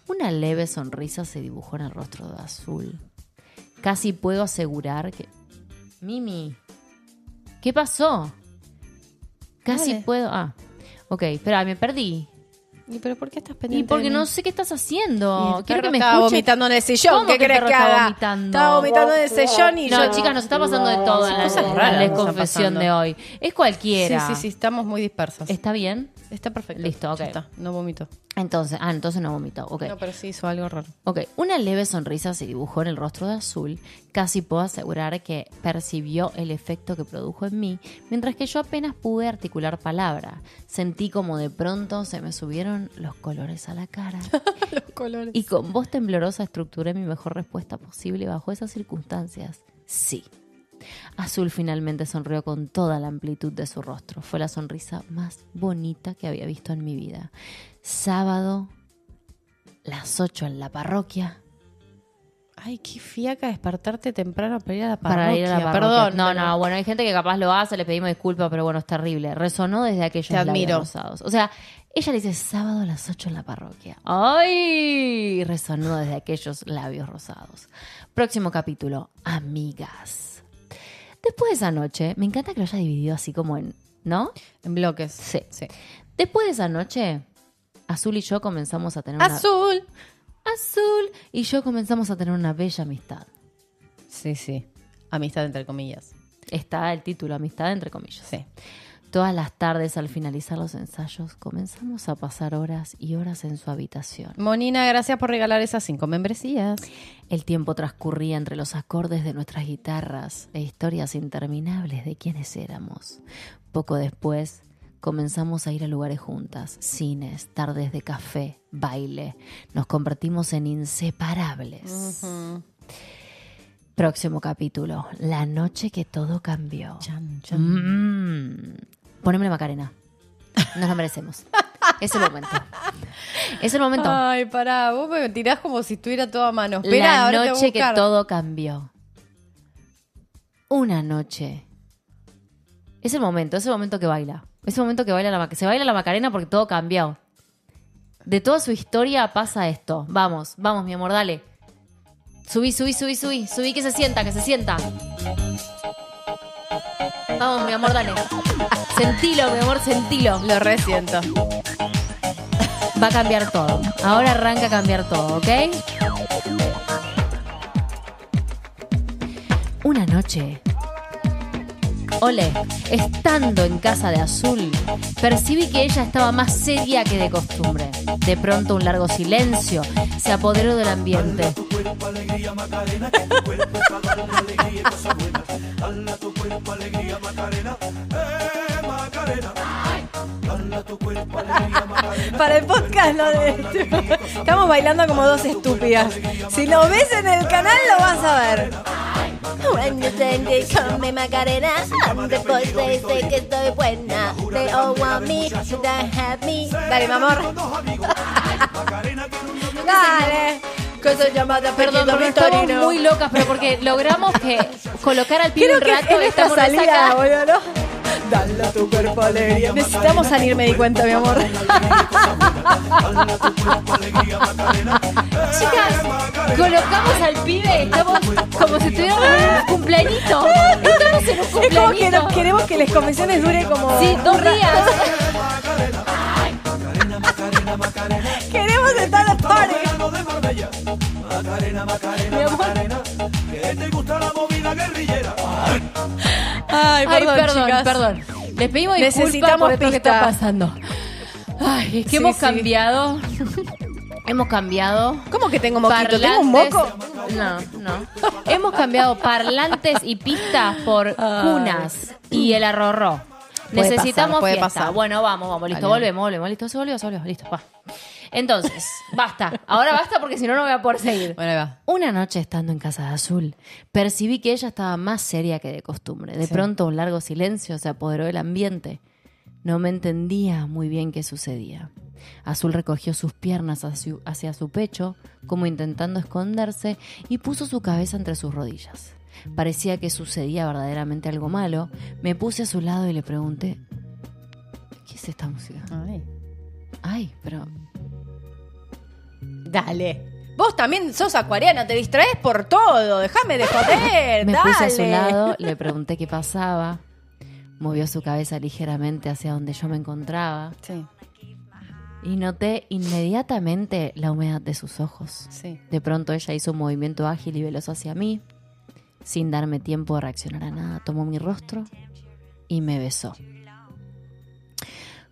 una leve sonrisa se dibujó en el rostro de Azul. Casi puedo asegurar que... Mimi, ¿qué pasó? Casi Dale. puedo... Ah, ok, espera, me perdí. ¿Y pero por qué estás pendiente? Y porque de mí? no sé qué estás haciendo. Quiero que me estaba escuches. vomitando en el sillón. ¿Cómo ¿Qué crees que estaba haga? vomitando? Estaba vomitando en el sillón y No, yo... chicas, nos está pasando de todo en la, raras la están confesión de hoy. Es cualquiera. Sí, sí, sí, estamos muy dispersas. ¿Está bien? Está perfecto. Listo, ok. Ya está, no vomito. Entonces, ah, entonces no vomitó. Ok. No, pero sí hizo algo raro. Ok, una leve sonrisa se dibujó en el rostro de Azul. Casi puedo asegurar que percibió el efecto que produjo en mí, mientras que yo apenas pude articular palabra. Sentí como de pronto se me subieron los colores a la cara. Los colores. Y con voz temblorosa estructuré mi mejor respuesta posible bajo esas circunstancias. Sí. Azul finalmente sonrió con toda la amplitud de su rostro. Fue la sonrisa más bonita que había visto en mi vida. Sábado, las 8 en la parroquia. Ay, qué fiaca despertarte temprano para ir a la parroquia. Para ir a la parroquia. Perdón. No, pero- no, bueno, hay gente que capaz lo hace, le pedimos disculpas, pero bueno, es terrible. Resonó desde aquellos Te labios admiro. rosados. O sea, ella le dice sábado a las 8 en la parroquia. ¡Ay! Resonó desde aquellos labios rosados. Próximo capítulo, amigas. Después de esa noche, me encanta que lo haya dividido así como en, ¿no? En bloques. Sí. Sí. Después de esa noche, Azul y yo comenzamos a tener una... Azul. Azul y yo comenzamos a tener una bella amistad. Sí, sí. Amistad entre comillas. Está el título, amistad entre comillas. Sí. Todas las tardes al finalizar los ensayos comenzamos a pasar horas y horas en su habitación. Monina, gracias por regalar esas cinco membresías. El tiempo transcurría entre los acordes de nuestras guitarras e historias interminables de quiénes éramos. Poco después comenzamos a ir a lugares juntas, cines, tardes de café, baile. Nos convertimos en inseparables. Próximo capítulo, la noche que todo cambió. Chan, chan. Mm. Poneme la Macarena. Nos la merecemos. es el momento. Es el momento. Ay, pará, vos me tirás como si estuviera todo a mano. La noche que todo cambió. Una noche Es el momento, es el momento que baila. Es el momento que baila la. Se baila la Macarena porque todo cambió. De toda su historia pasa esto. Vamos, vamos, mi amor, dale. Subí, subí, subí, subí. Subí que se sienta, que se sienta. Vamos, mi amor, dale. Sentilo, mi amor, sentilo. Lo resiento. Va a cambiar todo. Ahora arranca a cambiar todo, ¿ok? Una noche. Ole, estando en casa de Azul, percibí que ella estaba más seria que de costumbre. De pronto un largo silencio se apoderó del ambiente. Para el podcast lo de... Estamos bailando como dos estúpidas. Si lo ves en el canal lo vas a ver. When you think they call me Macarena, and the boys they say que estoy buena. They all want me, they have me. Dale, mi amor. Dale. Cosa llamada Perdón, estamos muy locas, pero porque logramos que colocar al pibe Creo un que rato en esta estamos salida, resacadas. boludo, ¿no? Dale a tu cuerpo alegría. Necesitamos salir, me di cuenta, mi amor. Chicas, colocamos al pibe, estamos como si estuviéramos en un cumpleañito. Estamos en un Es como que cumpleañito. nos queremos que las convenciones duren como. Sí, dos días. Queremos estar a la party. Mi amor. Ay, Ay, perdón, perdón, chicas. perdón. Les pedimos disculpas Necesitamos por esto que está pasando. Ay, es que Sí, hemos sí. cambiado. hemos cambiado. ¿Cómo que tengo moquito? ¿Tengo un moco? No, no. Hemos cambiado parlantes y pistas por cunas y el arrorró. Puede Necesitamos pasar, puede fiesta. pasar. Bueno, vamos, vamos, listo, volvemos, volvemos, listo, se volvió, se volvió, listo, va. Entonces, basta. Ahora basta porque si no, no voy a poder seguir. Bueno, ahí va. Una noche estando en casa de Azul, percibí que ella estaba más seria que de costumbre. De Sí. pronto un largo silencio se apoderó del ambiente. No me entendía muy bien qué sucedía. Azul recogió sus piernas hacia su, hacia su pecho, como intentando esconderse, y puso su cabeza entre sus rodillas. Parecía que sucedía verdaderamente algo malo. Me puse a su lado y le pregunté, ¿qué es esta música? Ay. Ay, pero Dale. Vos también sos acuariana, te distraes por todo. Déjame de joder. Me dale. puse a su lado, le pregunté qué pasaba. Movió su cabeza ligeramente hacia donde yo me encontraba Sí, y noté inmediatamente la humedad de sus ojos. sí. De pronto ella hizo un movimiento ágil y veloz hacia mí. Sin darme tiempo de reaccionar a nada, tomó mi rostro y me besó.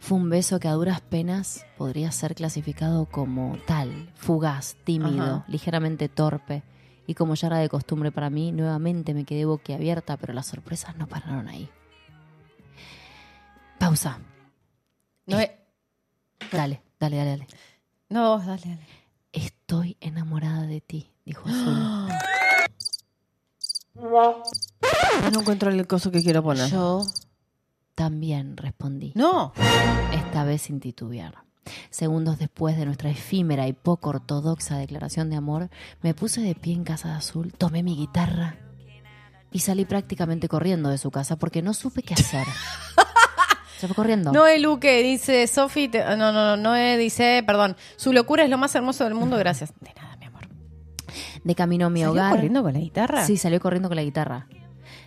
Fue un beso que a duras penas podría ser clasificado como tal, fugaz, tímido, Ajá. ligeramente torpe. Y como ya era de costumbre para mí, nuevamente me quedé boquiabierta, pero las sorpresas no pararon ahí. Pausa. No, es- Dale, dale, dale, dale. no vos, dale, dale. Estoy enamorada de ti, dijo Azul. No encuentro el coso que quiero poner. Yo también respondí, No. esta vez sin titubear. Segundos después de nuestra efímera y poco ortodoxa declaración de amor, me puse de pie en Casa de Azul, tomé mi guitarra y salí prácticamente corriendo de su casa porque no supe qué hacer. Se fue corriendo. Noé Luque dice, Sofi, te- no, no, no, Noé dice, perdón, su locura es lo más hermoso del mundo, gracias. De nada, mi amor. De camino a mi ¿Salió hogar. corriendo con la guitarra? Sí, salió corriendo con la guitarra.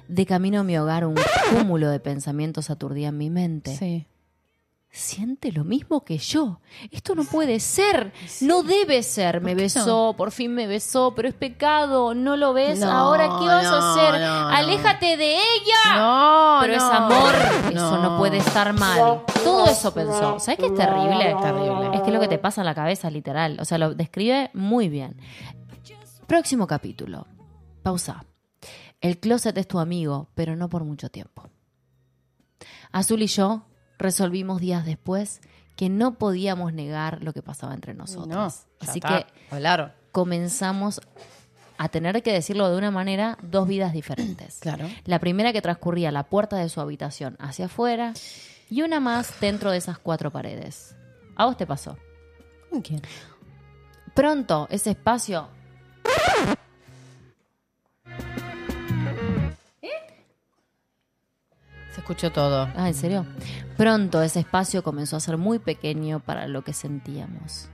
De camino a mi hogar, un cúmulo de pensamientos aturdía en mi mente. Sí. siente lo mismo que yo. Esto no puede ser. No debe ser. Me besó, por fin me besó, pero es pecado. ¿No lo ves? No, Ahora, ¿qué vas a hacer? Aléjate de ella. No, pero es amor. Eso no puede estar mal. Todo eso pensó. ¿Sabes qué es terrible? Terrible. Es que es lo que te pasa en la cabeza, literal. O sea, lo describe muy bien. Próximo capítulo. Pausa. El closet es tu amigo, pero no por mucho tiempo. Azul y yo resolvimos días después que no podíamos negar lo que pasaba entre nosotros. No, Así está. que Hablaron. comenzamos a tener que decirlo de una manera, dos vidas diferentes. Claro. La primera que transcurría la puerta de su habitación hacia afuera y una más dentro de esas cuatro paredes. ¿A vos te pasó? ¿Con quién? Pronto ese espacio Escuchó todo. Ah, ¿en serio? Pronto ese espacio comenzó a ser muy pequeño para lo que sentíamos.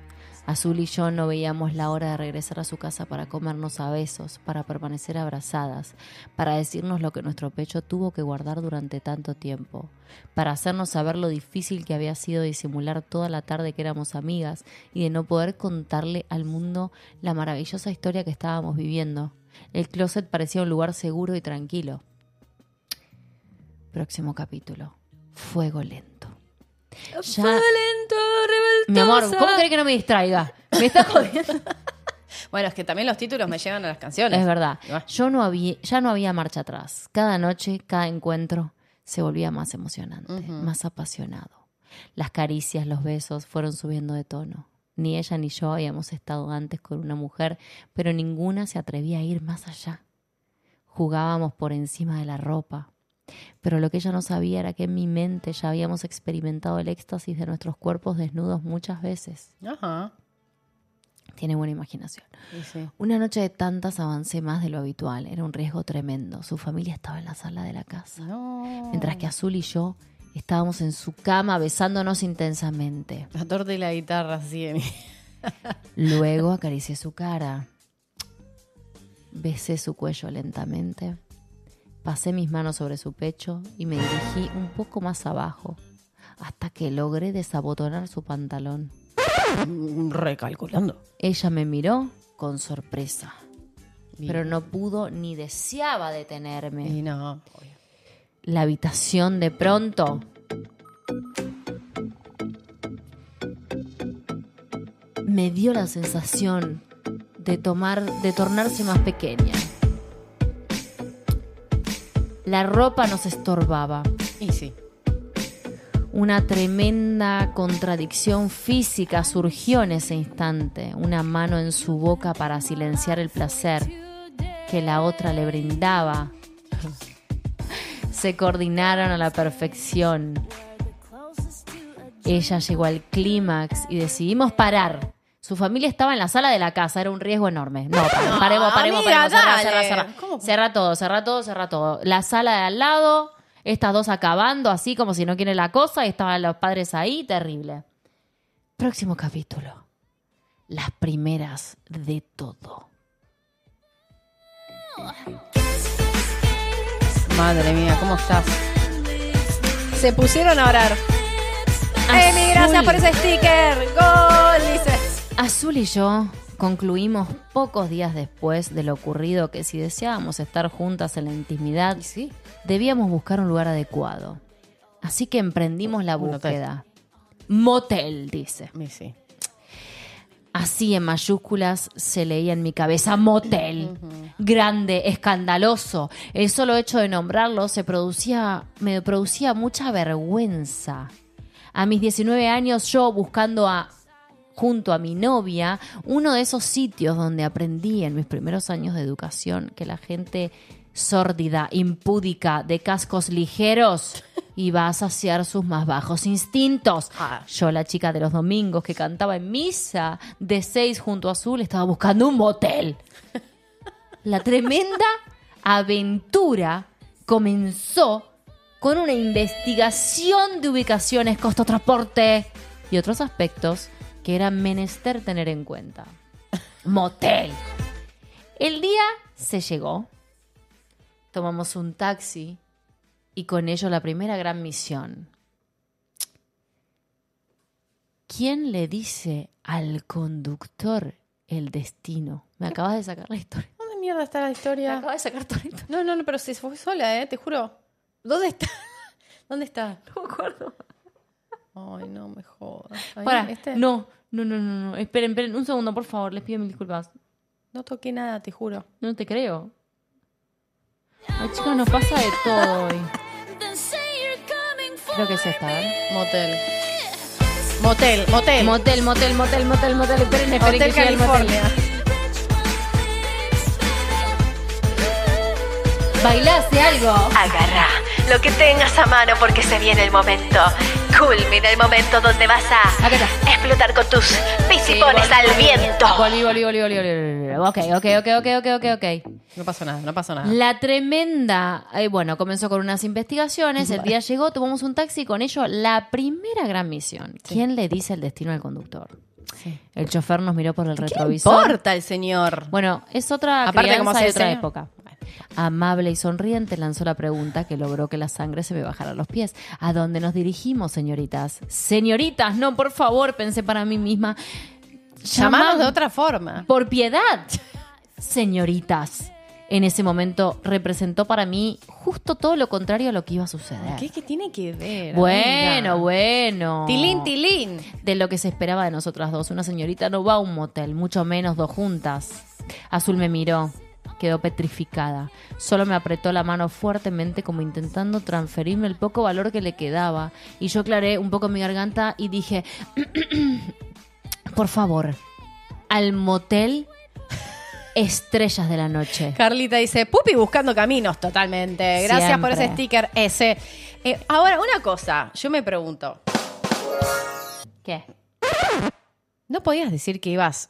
Azul y yo no veíamos la hora de regresar a su casa para comernos a besos, para permanecer abrazadas, para decirnos lo que nuestro pecho tuvo que guardar durante tanto tiempo, para hacernos saber lo difícil que había sido disimular toda la tarde que éramos amigas y de no poder contarle al mundo la maravillosa historia que estábamos viviendo. El closet parecía un lugar seguro y tranquilo. Próximo capítulo. Fuego lento. Ya- Mi amor, ¿cómo querés que no me distraiga? Me está jodiendo. Bueno, es que también los títulos me llevan a las canciones. Es verdad. Yo no había, ya no había marcha atrás. Cada noche, cada encuentro se volvía más emocionante, más apasionado. Las caricias, los besos fueron subiendo de tono. Ni ella ni yo habíamos estado antes con una mujer, pero ninguna se atrevía a ir más allá. Jugábamos por encima de la ropa. Pero lo que ella no sabía era que en mi mente ya habíamos experimentado el éxtasis de nuestros cuerpos desnudos muchas veces. Ajá. Tiene buena imaginación. Sí, sí. Una noche de tantas avancé más de lo habitual. Era un riesgo tremendo. Su familia estaba en la sala de la casa. No. Mientras que Azul y yo estábamos en su cama besándonos intensamente. La torta y la guitarra, en... Luego acaricié su cara. Besé su cuello lentamente. Pasé mis manos sobre su pecho y me dirigí un poco más abajo hasta que logré desabotonar su pantalón. Recalculando. Ella me miró con sorpresa, pero no pudo ni deseaba detenerme. Y no. La habitación de pronto me dio la sensación de tomar, de tornarse más pequeña. La ropa nos estorbaba. Y sí. Una tremenda contradicción física surgió en ese instante, una mano en su boca para silenciar el placer que la otra le brindaba. Se coordinaron a la perfección. Ella llegó al clímax y decidimos parar. Su familia estaba en la sala de la casa, era un riesgo enorme. No, pa- paremos, paremos, amiga, paremos, cerra, cerra, cerra. Cerra todo, cerra todo, cerra todo. La sala de al lado, estas dos acabando así como si no quieren la cosa, y estaban los padres ahí, terrible. Próximo capítulo. Las primeras de todo. Madre mía, ¿cómo estás? Se pusieron a orar. Emi, gracias Azul. por ese sticker. Gol, dice. Azul y yo concluimos pocos días después de lo ocurrido que si deseábamos estar juntas en la intimidad, sí. debíamos buscar un lugar adecuado. Así que emprendimos la búsqueda. Motel, dice. Sí. Así en mayúsculas se leía en mi cabeza motel. Grande, escandaloso. El solo hecho de nombrarlo se producía, me producía mucha vergüenza. A mis 19 años yo buscando a junto a mi novia, uno de esos sitios donde aprendí en mis primeros años de educación que la gente sórdida, impúdica, de cascos ligeros, iba a saciar sus más bajos instintos. Ah. Yo, la chica de los domingos que cantaba en misa de seis junto a Azul, estaba buscando un motel. La tremenda aventura comenzó con una investigación de ubicaciones, costo transporte y otros aspectos que era menester tener en cuenta. Motel. El día se llegó. Tomamos un taxi y con ello la primera gran misión. ¿Quién le dice al conductor el destino? Me acabas de sacar la historia. ¿Dónde mierda está la Me historia? acabas de sacar toda la historia. No, no, no, pero se fue sola, ¿eh? Te juro. ¿Dónde está? ¿Dónde está? No me acuerdo. Ay, no me jodas. Ahí, Para, ¿este? no, no, no, no, no. Esperen, esperen, un segundo, por favor, les pido mil disculpas. No toqué nada, te juro. No te creo. Ay, chicos, nos pasa de todo hoy. Creo que es esta, ¿eh? Motel. Motel, motel. Motel, motel, motel, motel, motel. Esperen, esperen Hotel que llegue el motel. California. Bailase algo. Agarra lo que tengas a mano porque se viene el momento. Culmina el momento donde vas a explotar con tus pisipones Sí, al viento. Volví, volví, volví, volví, volví. Ok, ok, ok, ok, ok, ok, ok. No pasó nada, no pasó nada. La tremenda, eh, bueno, comenzó con unas investigaciones, el día llegó, tomamos un taxi y con ello la primera gran misión. ¿Quién le dice el destino al conductor? El chofer nos miró por el ¿Qué retrovisor. importa el señor? Bueno, es otra Aparte, crianza como de otra época. Amable y sonriente lanzó la pregunta que logró que la sangre se me bajara a los pies. ¿A dónde nos dirigimos, señoritas? Señoritas, no, por favor, pensé para mí misma. Llamanos Llamad- de otra forma. por piedad. Señoritas. En ese momento representó para mí justo todo lo contrario a lo que iba a suceder. ¿Qué, qué tiene que ver? Bueno, amiga? bueno. Tilín, tilín. De lo que se esperaba de nosotras dos. Una señorita no va a un motel, mucho menos dos juntas. Azul me miró, quedó petrificada. Solo me apretó la mano fuertemente como intentando transferirme el poco valor que le quedaba. Y yo aclaré un poco mi garganta y dije, por favor, al motel Estrellas de la Noche. Carlita dice, Pupi buscando caminos totalmente. Gracias por ese sticker ese. Eh, ahora, una cosa, yo me pregunto, ¿Qué? ¿no podías decir que ibas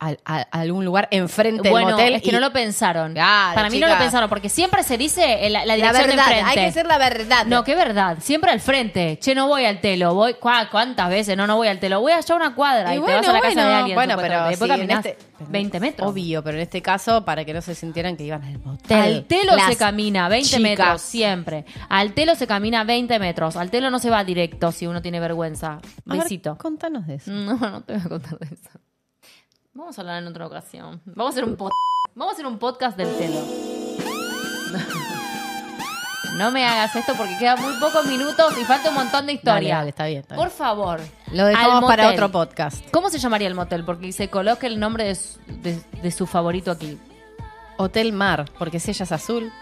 a, a algún lugar enfrente Bueno, del motel? es que y- no lo pensaron. Claro, Para mí no lo pensaron, porque siempre se dice en la, la La dirección de verdad, enfrente. hay que decir la verdad. No, qué verdad. Siempre al frente. Che, no voy al telo. Voy, ¿cuá- ¿Cuántas veces? No, no voy al telo. Voy allá a una cuadra y, Y te vas a la casa de bueno, alguien. Bueno, pero Después sí, en caminás este- 20 metros. Obvio, pero en este caso, para que no se sintieran que iban al motel. Al telo Las se camina 20 chicas. metros, siempre. Al telo se camina 20 metros. Al telo no se va directo si uno tiene vergüenza. A ver, Besito. contanos de eso. No, no te voy a contar de eso. Vamos a hablar en otra ocasión. Vamos a hacer un pod- Vamos a hacer un podcast del telo. No me hagas esto porque quedan muy pocos minutos y falta un montón de historia. Dale, dale, está bien, está bien. Por favor. Lo dejamos para otro podcast. ¿Cómo se llamaría el motel? Porque se coloque el nombre de su, de- de su favorito aquí. Hotel Mar, porque si ella es azul.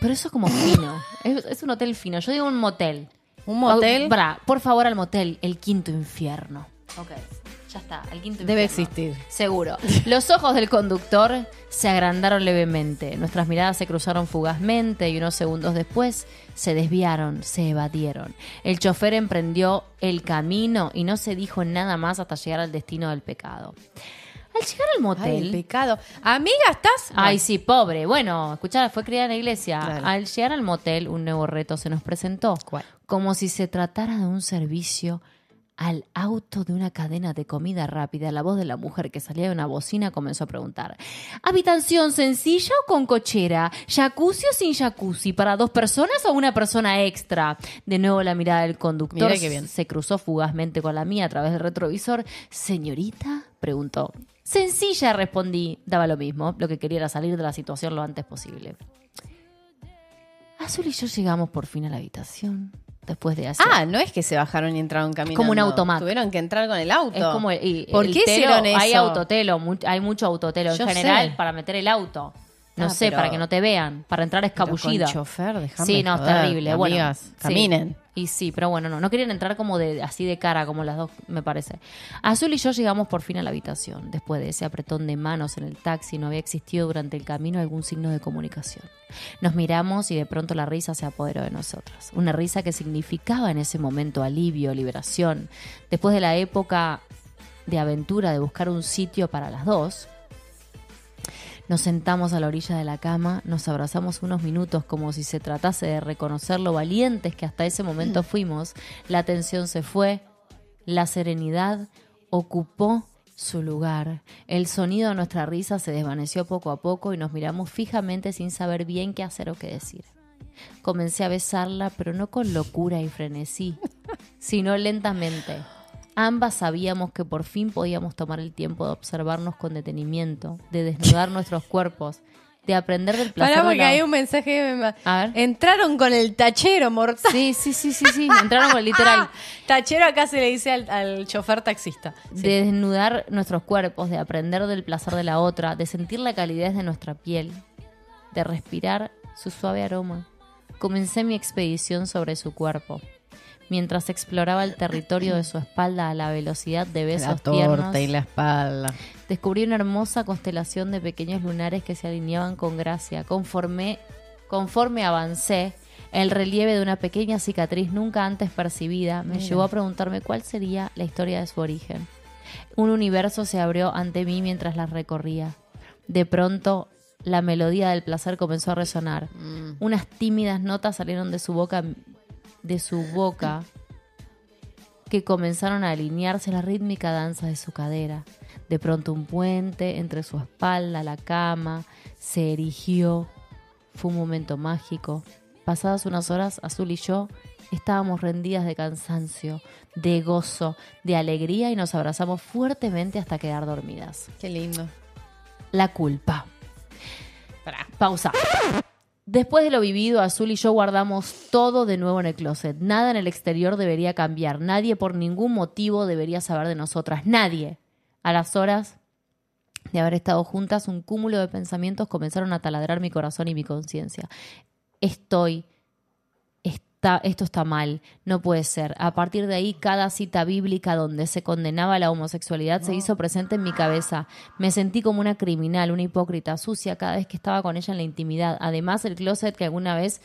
Pero eso es como fino. Es, es un hotel fino. Yo digo un motel. Un motel bra, por favor, al motel. El quinto infierno. Ok. Ya está. El quinto debe infierno. existir. Seguro. Los ojos del conductor se agrandaron levemente. Nuestras miradas se cruzaron fugazmente y unos segundos después se desviaron, se evadieron. El chofer emprendió el camino y no se dijo nada más hasta llegar al destino del pecado. Al llegar al Ay, el motel. pecado. Amiga, ¿estás? Ay, sí, pobre. Bueno, escuchá, fue criada en la iglesia. Claro. Al llegar al motel, un nuevo reto se nos presentó. ¿Cuál? Como si se tratara de un servicio al auto de una cadena de comida rápida. La voz de la mujer que salía de una bocina comenzó a preguntar: ¿Habitación sencilla o con cochera? ¿Jacuzzi o sin jacuzzi? ¿Para dos personas o una persona extra? De nuevo la mirada del conductor bien. se cruzó fugazmente con la mía a través del retrovisor. ¿Señorita? preguntó. Sencilla, respondí. Daba lo mismo. Lo que quería era salir de la situación lo antes posible. Azul y yo llegamos por fin a la habitación. Después de hacer. Ah, no es que se bajaron y entraron caminando. como un automac. Tuvieron que entrar con el auto. Es como el, y- ¿Por el qué telo, hicieron eso? Hay autotelo, mu- hay mucho autotelo Yo en general sé. para meter el auto. No Ah, sé, pero- para que no te vean, para entrar Pero escabullida. Con chofer, déjame Sí, no, es joder, terrible. Bueno, Amigas, sí. Sí, pero bueno, no, no querían entrar como de así de cara, como las dos, me parece. Azul y yo llegamos por fin a la habitación. Después de ese apretón de manos en el taxi, no había existido durante el camino algún signo de comunicación. Nos miramos y de pronto la risa se apoderó de nosotras. Una risa que significaba en ese momento alivio, liberación. Después de la época de aventura de buscar un sitio para las dos, nos sentamos a la orilla de la cama, nos abrazamos unos minutos como si se tratase de reconocer lo valientes que hasta ese momento fuimos. La tensión se fue, la serenidad ocupó su lugar. El sonido de nuestra risa se desvaneció poco a poco y nos miramos fijamente sin saber bien qué hacer o qué decir. Comencé a besarla, pero no con locura y frenesí, sino lentamente. Ambas sabíamos que por fin podíamos tomar el tiempo de observarnos con detenimiento, de desnudar nuestros cuerpos, de aprender del placer Pará, de porque la- hay un mensaje que me... A ver. Entraron con el tachero mortal. Sí, sí, sí, sí, sí. Entraron con el literal. Tachero acá se le dice al, al chofer taxista. Sí. De desnudar nuestros cuerpos, de aprender del placer de la otra, de sentir la calidez de nuestra piel, de respirar su suave aroma. Comencé mi expedición sobre su cuerpo. Mientras exploraba el territorio de su espalda a la velocidad de la besos tiernos, torta y la espalda. descubrí una hermosa constelación de pequeños lunares que se alineaban con gracia. Conforme, conforme avancé, El relieve de una pequeña cicatriz nunca antes percibida me llevó a preguntarme cuál sería la historia de su origen. Un universo se abrió ante mí mientras la recorría. De pronto, la melodía del placer comenzó a resonar. Unas tímidas notas salieron de su boca, de su boca, que comenzaron a alinearse la rítmica danza de su cadera. De pronto un puente entre su espalda, la cama, se erigió. Fue un momento mágico. Pasadas unas horas, Azul y yo estábamos rendidas de cansancio, de gozo, de alegría y nos abrazamos fuertemente hasta quedar dormidas. Qué lindo. La culpa. Pausa. Después de lo vivido, Azul y yo guardamos todo de nuevo en el closet. Nada en el exterior debería cambiar. Nadie por ningún motivo debería saber de nosotras. Nadie. A las horas de haber estado juntas, un cúmulo de pensamientos comenzaron a taladrar mi corazón y mi conciencia. Estoy esto está mal, no puede ser. A partir de ahí, cada cita bíblica donde se condenaba la homosexualidad se hizo presente en mi cabeza. Me sentí como una criminal, una hipócrita, sucia cada vez que estaba con ella en la intimidad. Además, el closet que alguna vez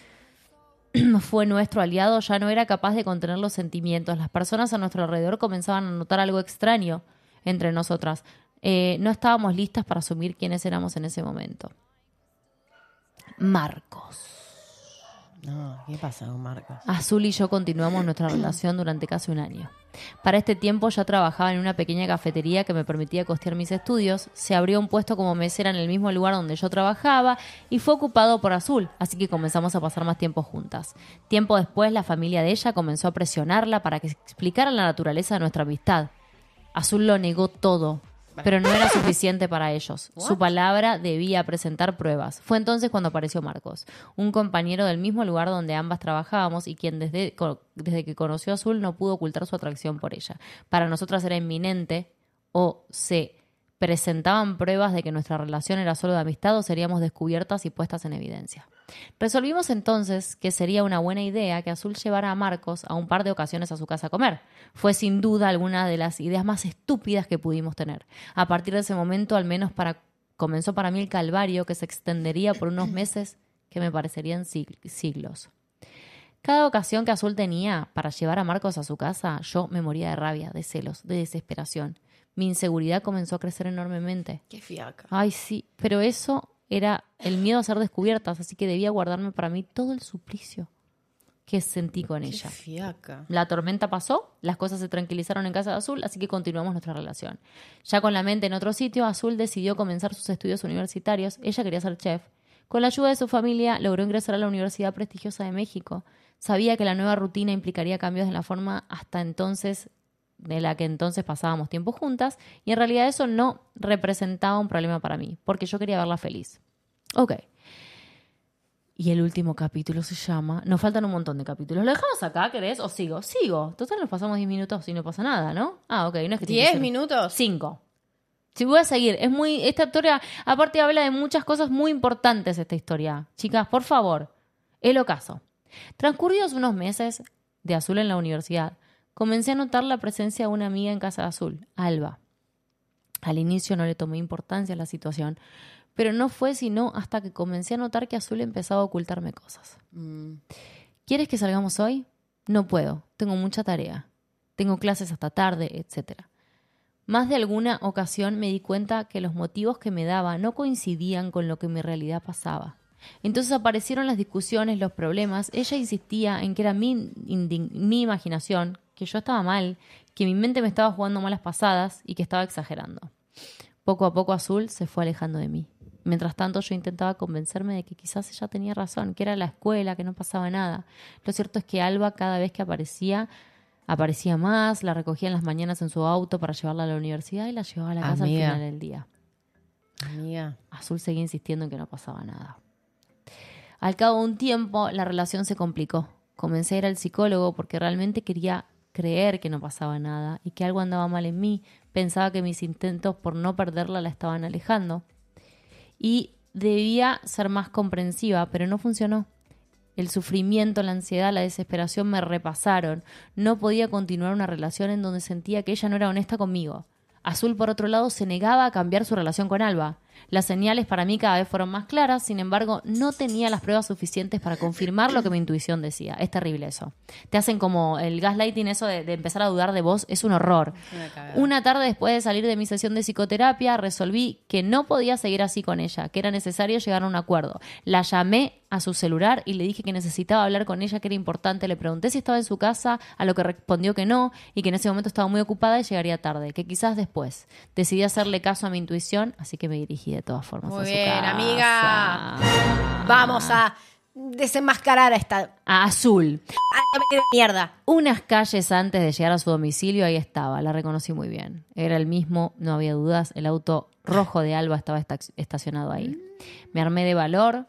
fue nuestro aliado ya no era capaz de contener los sentimientos. Las personas a nuestro alrededor comenzaban a notar algo extraño entre nosotras. Eh, no estábamos listas para asumir quiénes éramos en ese momento. Marcos. No, ¿qué pasa con Marcos? Azul y yo continuamos nuestra relación durante casi un año. Para este tiempo ya trabajaba en una pequeña cafetería que me permitía costear mis estudios. Se abrió un puesto como mesera en el mismo lugar donde yo trabajaba y fue ocupado por Azul, así que comenzamos a pasar más tiempo juntas. Tiempo después, la familia de ella comenzó a presionarla para que explicara la naturaleza de nuestra amistad. Azul lo negó todo, pero no era suficiente para ellos. Su palabra debía presentar pruebas. Fue entonces cuando apareció Marcos, un compañero del mismo lugar donde ambas trabajábamos y quien desde, desde que conoció a Azul no pudo ocultar su atracción por ella. Para nosotras era inminente o se presentaban pruebas de que nuestra relación era solo de amistad o seríamos descubiertas y puestas en evidencia. Resolvimos entonces que sería una buena idea que Azul llevara a Marcos a un par de ocasiones a su casa a comer. Fue sin duda alguna de las ideas más estúpidas que pudimos tener. A partir de ese momento, al menos para comenzó para mí el calvario que se extendería por unos meses que me parecerían sig- siglos. Cada ocasión que Azul tenía para llevar a Marcos a su casa, yo me moría de rabia, de celos, de desesperación. Mi inseguridad comenzó a crecer enormemente. Qué fiaca. Ay, sí, pero eso era el miedo a ser descubiertas, así que debía guardarme para mí todo el suplicio que sentí con Qué ella. fiaca. La tormenta pasó, las cosas se tranquilizaron en casa de Azul, así que continuamos nuestra relación. Ya con la mente en otro sitio, Azul decidió comenzar sus estudios universitarios. Ella quería ser chef. Con la ayuda de su familia, logró ingresar a la Universidad Prestigiosa de México. Sabía que la nueva rutina implicaría cambios en la forma hasta entonces de la que entonces pasábamos tiempo juntas, y en realidad eso no representaba un problema para mí, porque yo quería verla feliz. Ok. Y el último capítulo se llama. Nos faltan un montón de capítulos. ¿Lo dejamos acá, querés? ¿O sigo? Sigo. Total, nos pasamos 10 minutos y no pasa nada, ¿no? Ah, ok. No es que tiene que ¿Diez ser- minutos? Cinco. Si voy a seguir. Es muy. Esta historia, aparte, habla de muchas cosas muy importantes, esta historia. Chicas, por favor. El ocaso. Transcurridos unos meses de Azul en la universidad, comencé a notar la presencia de una amiga en casa de Azul, Alba. Al inicio no le tomé importancia a la situación, pero no fue sino hasta que comencé a notar que Azul empezaba a ocultarme cosas. ¿Quieres que salgamos hoy? No puedo, tengo mucha tarea. Tengo clases hasta tarde, etc. Más de alguna ocasión me di cuenta que los motivos que me daba no coincidían con lo que en mi realidad pasaba. Entonces aparecieron las discusiones, los problemas. Ella insistía en que era mi, mi imaginación, que yo estaba mal, que mi mente me estaba jugando malas pasadas y que estaba exagerando. Poco a poco Azul se fue alejando de mí. Mientras tanto yo intentaba convencerme de que quizás ella tenía razón, que era la escuela, que no pasaba nada. Lo cierto es que Alba cada vez que aparecía, aparecía más, la recogía en las mañanas en su auto para llevarla a la universidad y la llevaba a la casa Amiga. al final del día. Amiga. Azul seguía insistiendo en que no pasaba nada. Al cabo de un tiempo, la relación se complicó. Comencé a ir al psicólogo porque realmente quería creer que no pasaba nada y que algo andaba mal en mí. Pensaba que mis intentos por no perderla la estaban alejando. Y debía ser más comprensiva, pero no funcionó. El sufrimiento, la ansiedad, la desesperación me repasaron. No podía continuar una relación en donde sentía que ella no era honesta conmigo. Azul, por otro lado, se negaba a cambiar su relación con Alba. Las señales para mí cada vez fueron más claras, sin embargo, no tenía las pruebas suficientes para confirmar lo que mi intuición decía. Es terrible eso. Te hacen como el gaslighting, eso de, de empezar a dudar de vos, es un horror. Una tarde después de salir de mi sesión de psicoterapia, resolví que no podía seguir así con ella, que era necesario llegar a un acuerdo. La llamé a su celular y le dije que necesitaba hablar con ella, que era importante. Le pregunté si estaba en su casa, a lo que respondió que no y que en ese momento estaba muy ocupada y llegaría tarde, que quizás después. Decidí hacerle caso a mi intuición, así que me dirigí de todas formas Muy a su bien, casa. amiga. Vamos a desenmascarar a esta A Azul. a- mierda. Unas calles antes de llegar a su domicilio, ahí estaba, la reconocí muy bien. Era el mismo, no había dudas, el auto rojo de Alba estaba esta- estacionado ahí. Me armé de valor,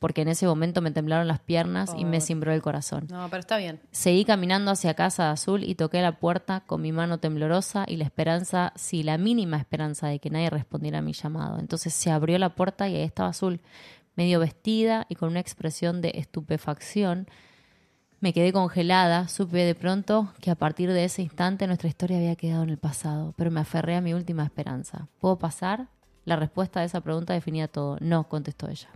porque en ese momento me temblaron las piernas y me cimbró el corazón. No, pero está bien. Seguí caminando hacia casa de azul y toqué la puerta con mi mano temblorosa y la esperanza, sí, la mínima esperanza de que nadie respondiera a mi llamado. Entonces se abrió la puerta y ahí estaba azul, medio vestida y con una expresión de estupefacción. Me quedé congelada, supe de pronto que a partir de ese instante nuestra historia había quedado en el pasado, pero me aferré a mi última esperanza. ¿Puedo pasar? La respuesta a esa pregunta definía todo. No, contestó ella.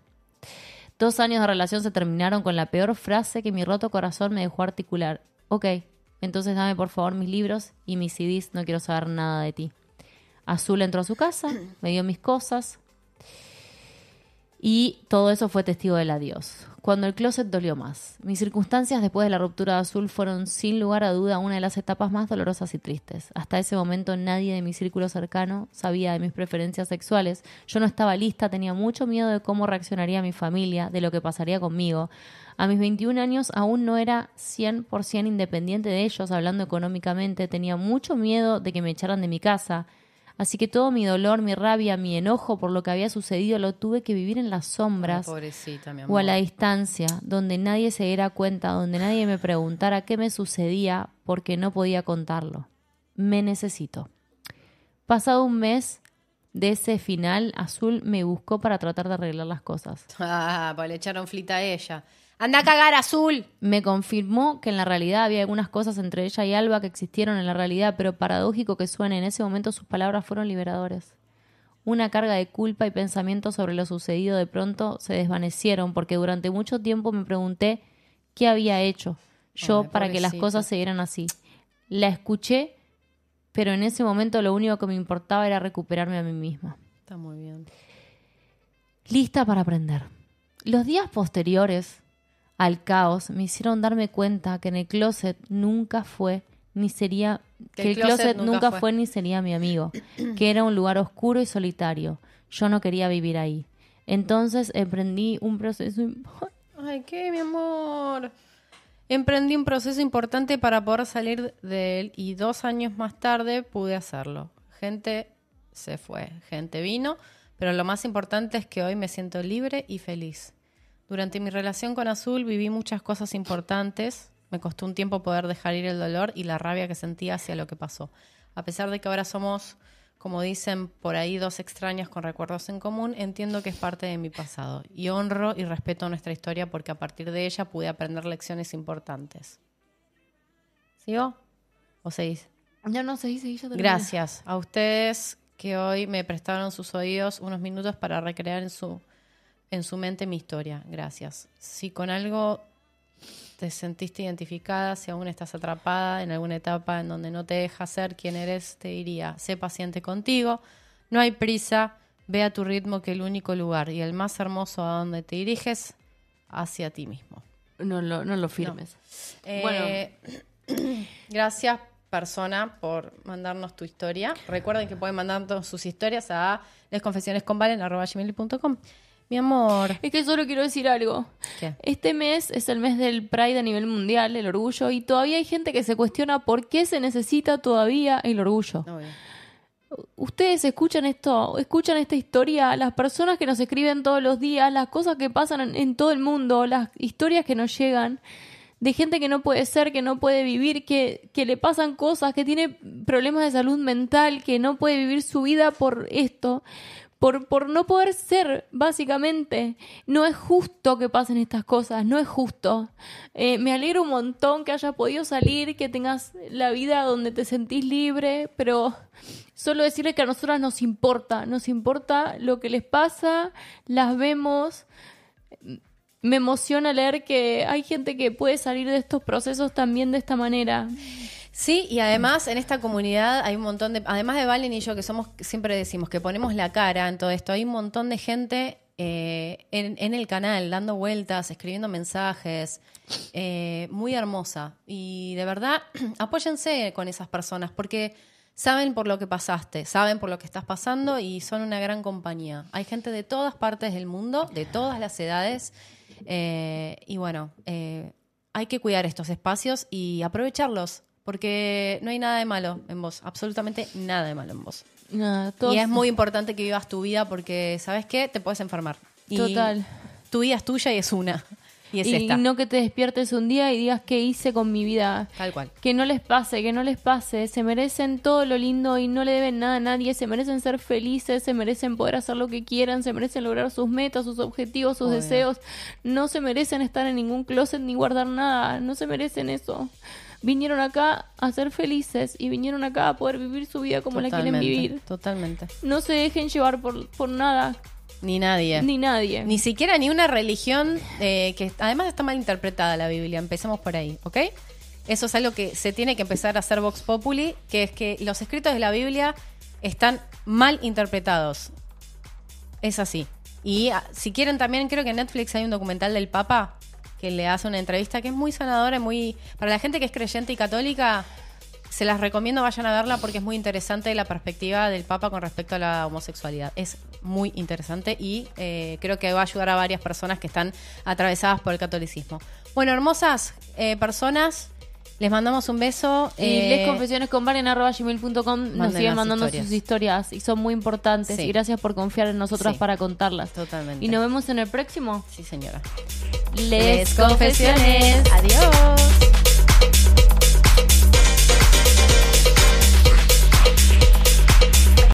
Dos años de relación se terminaron con la peor frase que mi roto corazón me dejó articular. Ok, entonces dame por favor mis libros y mis CDs, no quiero saber nada de ti. Azul entró a su casa, me dio mis cosas y todo eso fue testigo del adiós. Cuando el closet dolió más. Mis circunstancias después de la ruptura de Azul fueron sin lugar a duda una de las etapas más dolorosas y tristes. Hasta ese momento nadie de mi círculo cercano sabía de mis preferencias sexuales. Yo no estaba lista, tenía mucho miedo de cómo reaccionaría mi familia, de lo que pasaría conmigo. A mis 21 años aún no era 100% independiente de ellos, hablando económicamente. Tenía mucho miedo de que me echaran de mi casa. Así que todo mi dolor, mi rabia, mi enojo por lo que había sucedido lo tuve que vivir en las sombras Ay, pobrecita, mi o a la distancia, donde nadie se diera cuenta, donde nadie me preguntara qué me sucedía porque no podía contarlo. Me necesito. Pasado un mes de ese final, Azul me buscó para tratar de arreglar las cosas. Ah, pues le echaron flita a ella. Anda a cagar, azul. Me confirmó que en la realidad había algunas cosas entre ella y Alba que existieron en la realidad, pero paradójico que suene, en ese momento sus palabras fueron liberadores. Una carga de culpa y pensamiento sobre lo sucedido de pronto se desvanecieron porque durante mucho tiempo me pregunté qué había hecho yo Ay, para que las cosas se dieran así. La escuché, pero en ese momento lo único que me importaba era recuperarme a mí misma Está muy bien. lista para aprender. Los días posteriores al caos me hicieron darme cuenta que en el closet nunca fue ni sería que el closet, nunca, fue. ni sería mi amigo, que era un lugar oscuro y solitario. Yo no quería vivir ahí. Entonces emprendí un proceso Ay, ¿qué, mi amor? Emprendí un proceso importante para poder salir de él y dos años más tarde pude hacerlo. Gente se fue, gente vino, pero lo más importante es que hoy me siento libre y feliz. Durante mi relación con Azul viví muchas cosas importantes. Me costó un tiempo poder dejar ir el dolor y la rabia que sentía hacia lo que pasó. A pesar de que ahora somos, como dicen por ahí, dos extraños con recuerdos en común, entiendo que es parte de mi pasado. Y honro y respeto nuestra historia porque a partir de ella pude aprender lecciones importantes. ¿Sigo? ¿O seguís? Ya no sé, seguí, yo. Gracias a ustedes que hoy me prestaron sus oídos unos minutos para recrear en su, en su mente mi historia. Gracias. Si con algo te sentiste identificada, si aún estás atrapada en alguna etapa en donde no te deja ser quien eres, te diría, sé paciente contigo, no hay prisa, ve a tu ritmo que el único lugar y el más hermoso a donde te diriges, hacia ti mismo. No lo, no lo firmes. Bueno. Eh, gracias, persona, por mandarnos tu historia. Recuerden que pueden mandarnos sus historias a lesconfesionesconvalen.com. Mi amor. Es que solo quiero decir algo. ¿Qué? Este mes es el mes del Pride a nivel mundial, el orgullo, y todavía hay gente que se cuestiona por qué se necesita todavía el orgullo. Ustedes escuchan esto, escuchan esta historia, las personas que nos escriben todos los días, las cosas que pasan en, en todo el mundo, las historias que nos llegan de gente que no puede ser, que no puede vivir, que, que le pasan cosas, que tiene problemas de salud mental, que no puede vivir su vida por esto. Por, por no poder ser, básicamente. No es justo que pasen estas cosas, no es justo. Eh, me alegro un montón que hayas podido salir, que tengas la vida donde te sentís libre, pero solo decirle que a nosotras nos importa, nos importa lo que les pasa, las vemos. Me emociona leer que hay gente que puede salir de estos procesos también de esta manera. Sí, y además en esta comunidad hay un montón de, además de Valen y yo que somos, siempre decimos que ponemos la cara en todo esto, hay un montón de gente eh, en, en el canal dando vueltas, escribiendo mensajes, eh, muy hermosa. Y de verdad, apóyense con esas personas porque saben por lo que pasaste, saben por lo que estás pasando y son una gran compañía. Hay gente de todas partes del mundo, de todas las edades, eh, y bueno, eh, hay que cuidar estos espacios y aprovecharlos. Porque no hay nada de malo en vos, absolutamente nada de malo en vos. Nada, todos- Y es muy importante que vivas tu vida porque, ¿sabes qué? Te puedes enfermar. Y Total. Tu vida es tuya y es una. Y es y esta. no que te despiertes un día y digas qué hice con mi vida. Tal cual. Que no les pase, que no les pase. Se merecen todo lo lindo y no le deben nada a nadie. Se merecen ser felices, se merecen poder hacer lo que quieran, se merecen lograr sus metas, sus objetivos, sus Obvio. deseos. No se merecen estar en ningún closet ni guardar nada. No se merecen eso. Vinieron acá a ser felices y vinieron acá a poder vivir su vida como la quieren vivir. Totalmente. No se dejen llevar por, por nada, Ni nadie. ni nadie. Ni siquiera ni una religión eh, que además está mal interpretada la Biblia. Empecemos por ahí, ¿ok? Eso es algo que se tiene que empezar a hacer Vox Populi, que es que los escritos de la Biblia están mal interpretados. Es así. Y ah, si quieren también, creo que en Netflix hay un documental del Papa que le hace una entrevista que es muy sanadora, muy... Para la gente que es creyente y católica, se las recomiendo, vayan a verla porque es muy interesante la perspectiva del Papa con respecto a la homosexualidad. Es muy interesante y eh, creo que va a ayudar a varias personas que están atravesadas por el catolicismo. Bueno, hermosas eh, personas, les mandamos un beso. Y eh, lesconfesionesconvalen.gmail.com nos manden siguen las mandando historias. sus historias y son muy importantes. Sí. Y gracias por confiar en nosotras Sí. para contarlas. Totalmente. Y nos vemos en el próximo. Sí, señora. Les Confesiones. Adiós.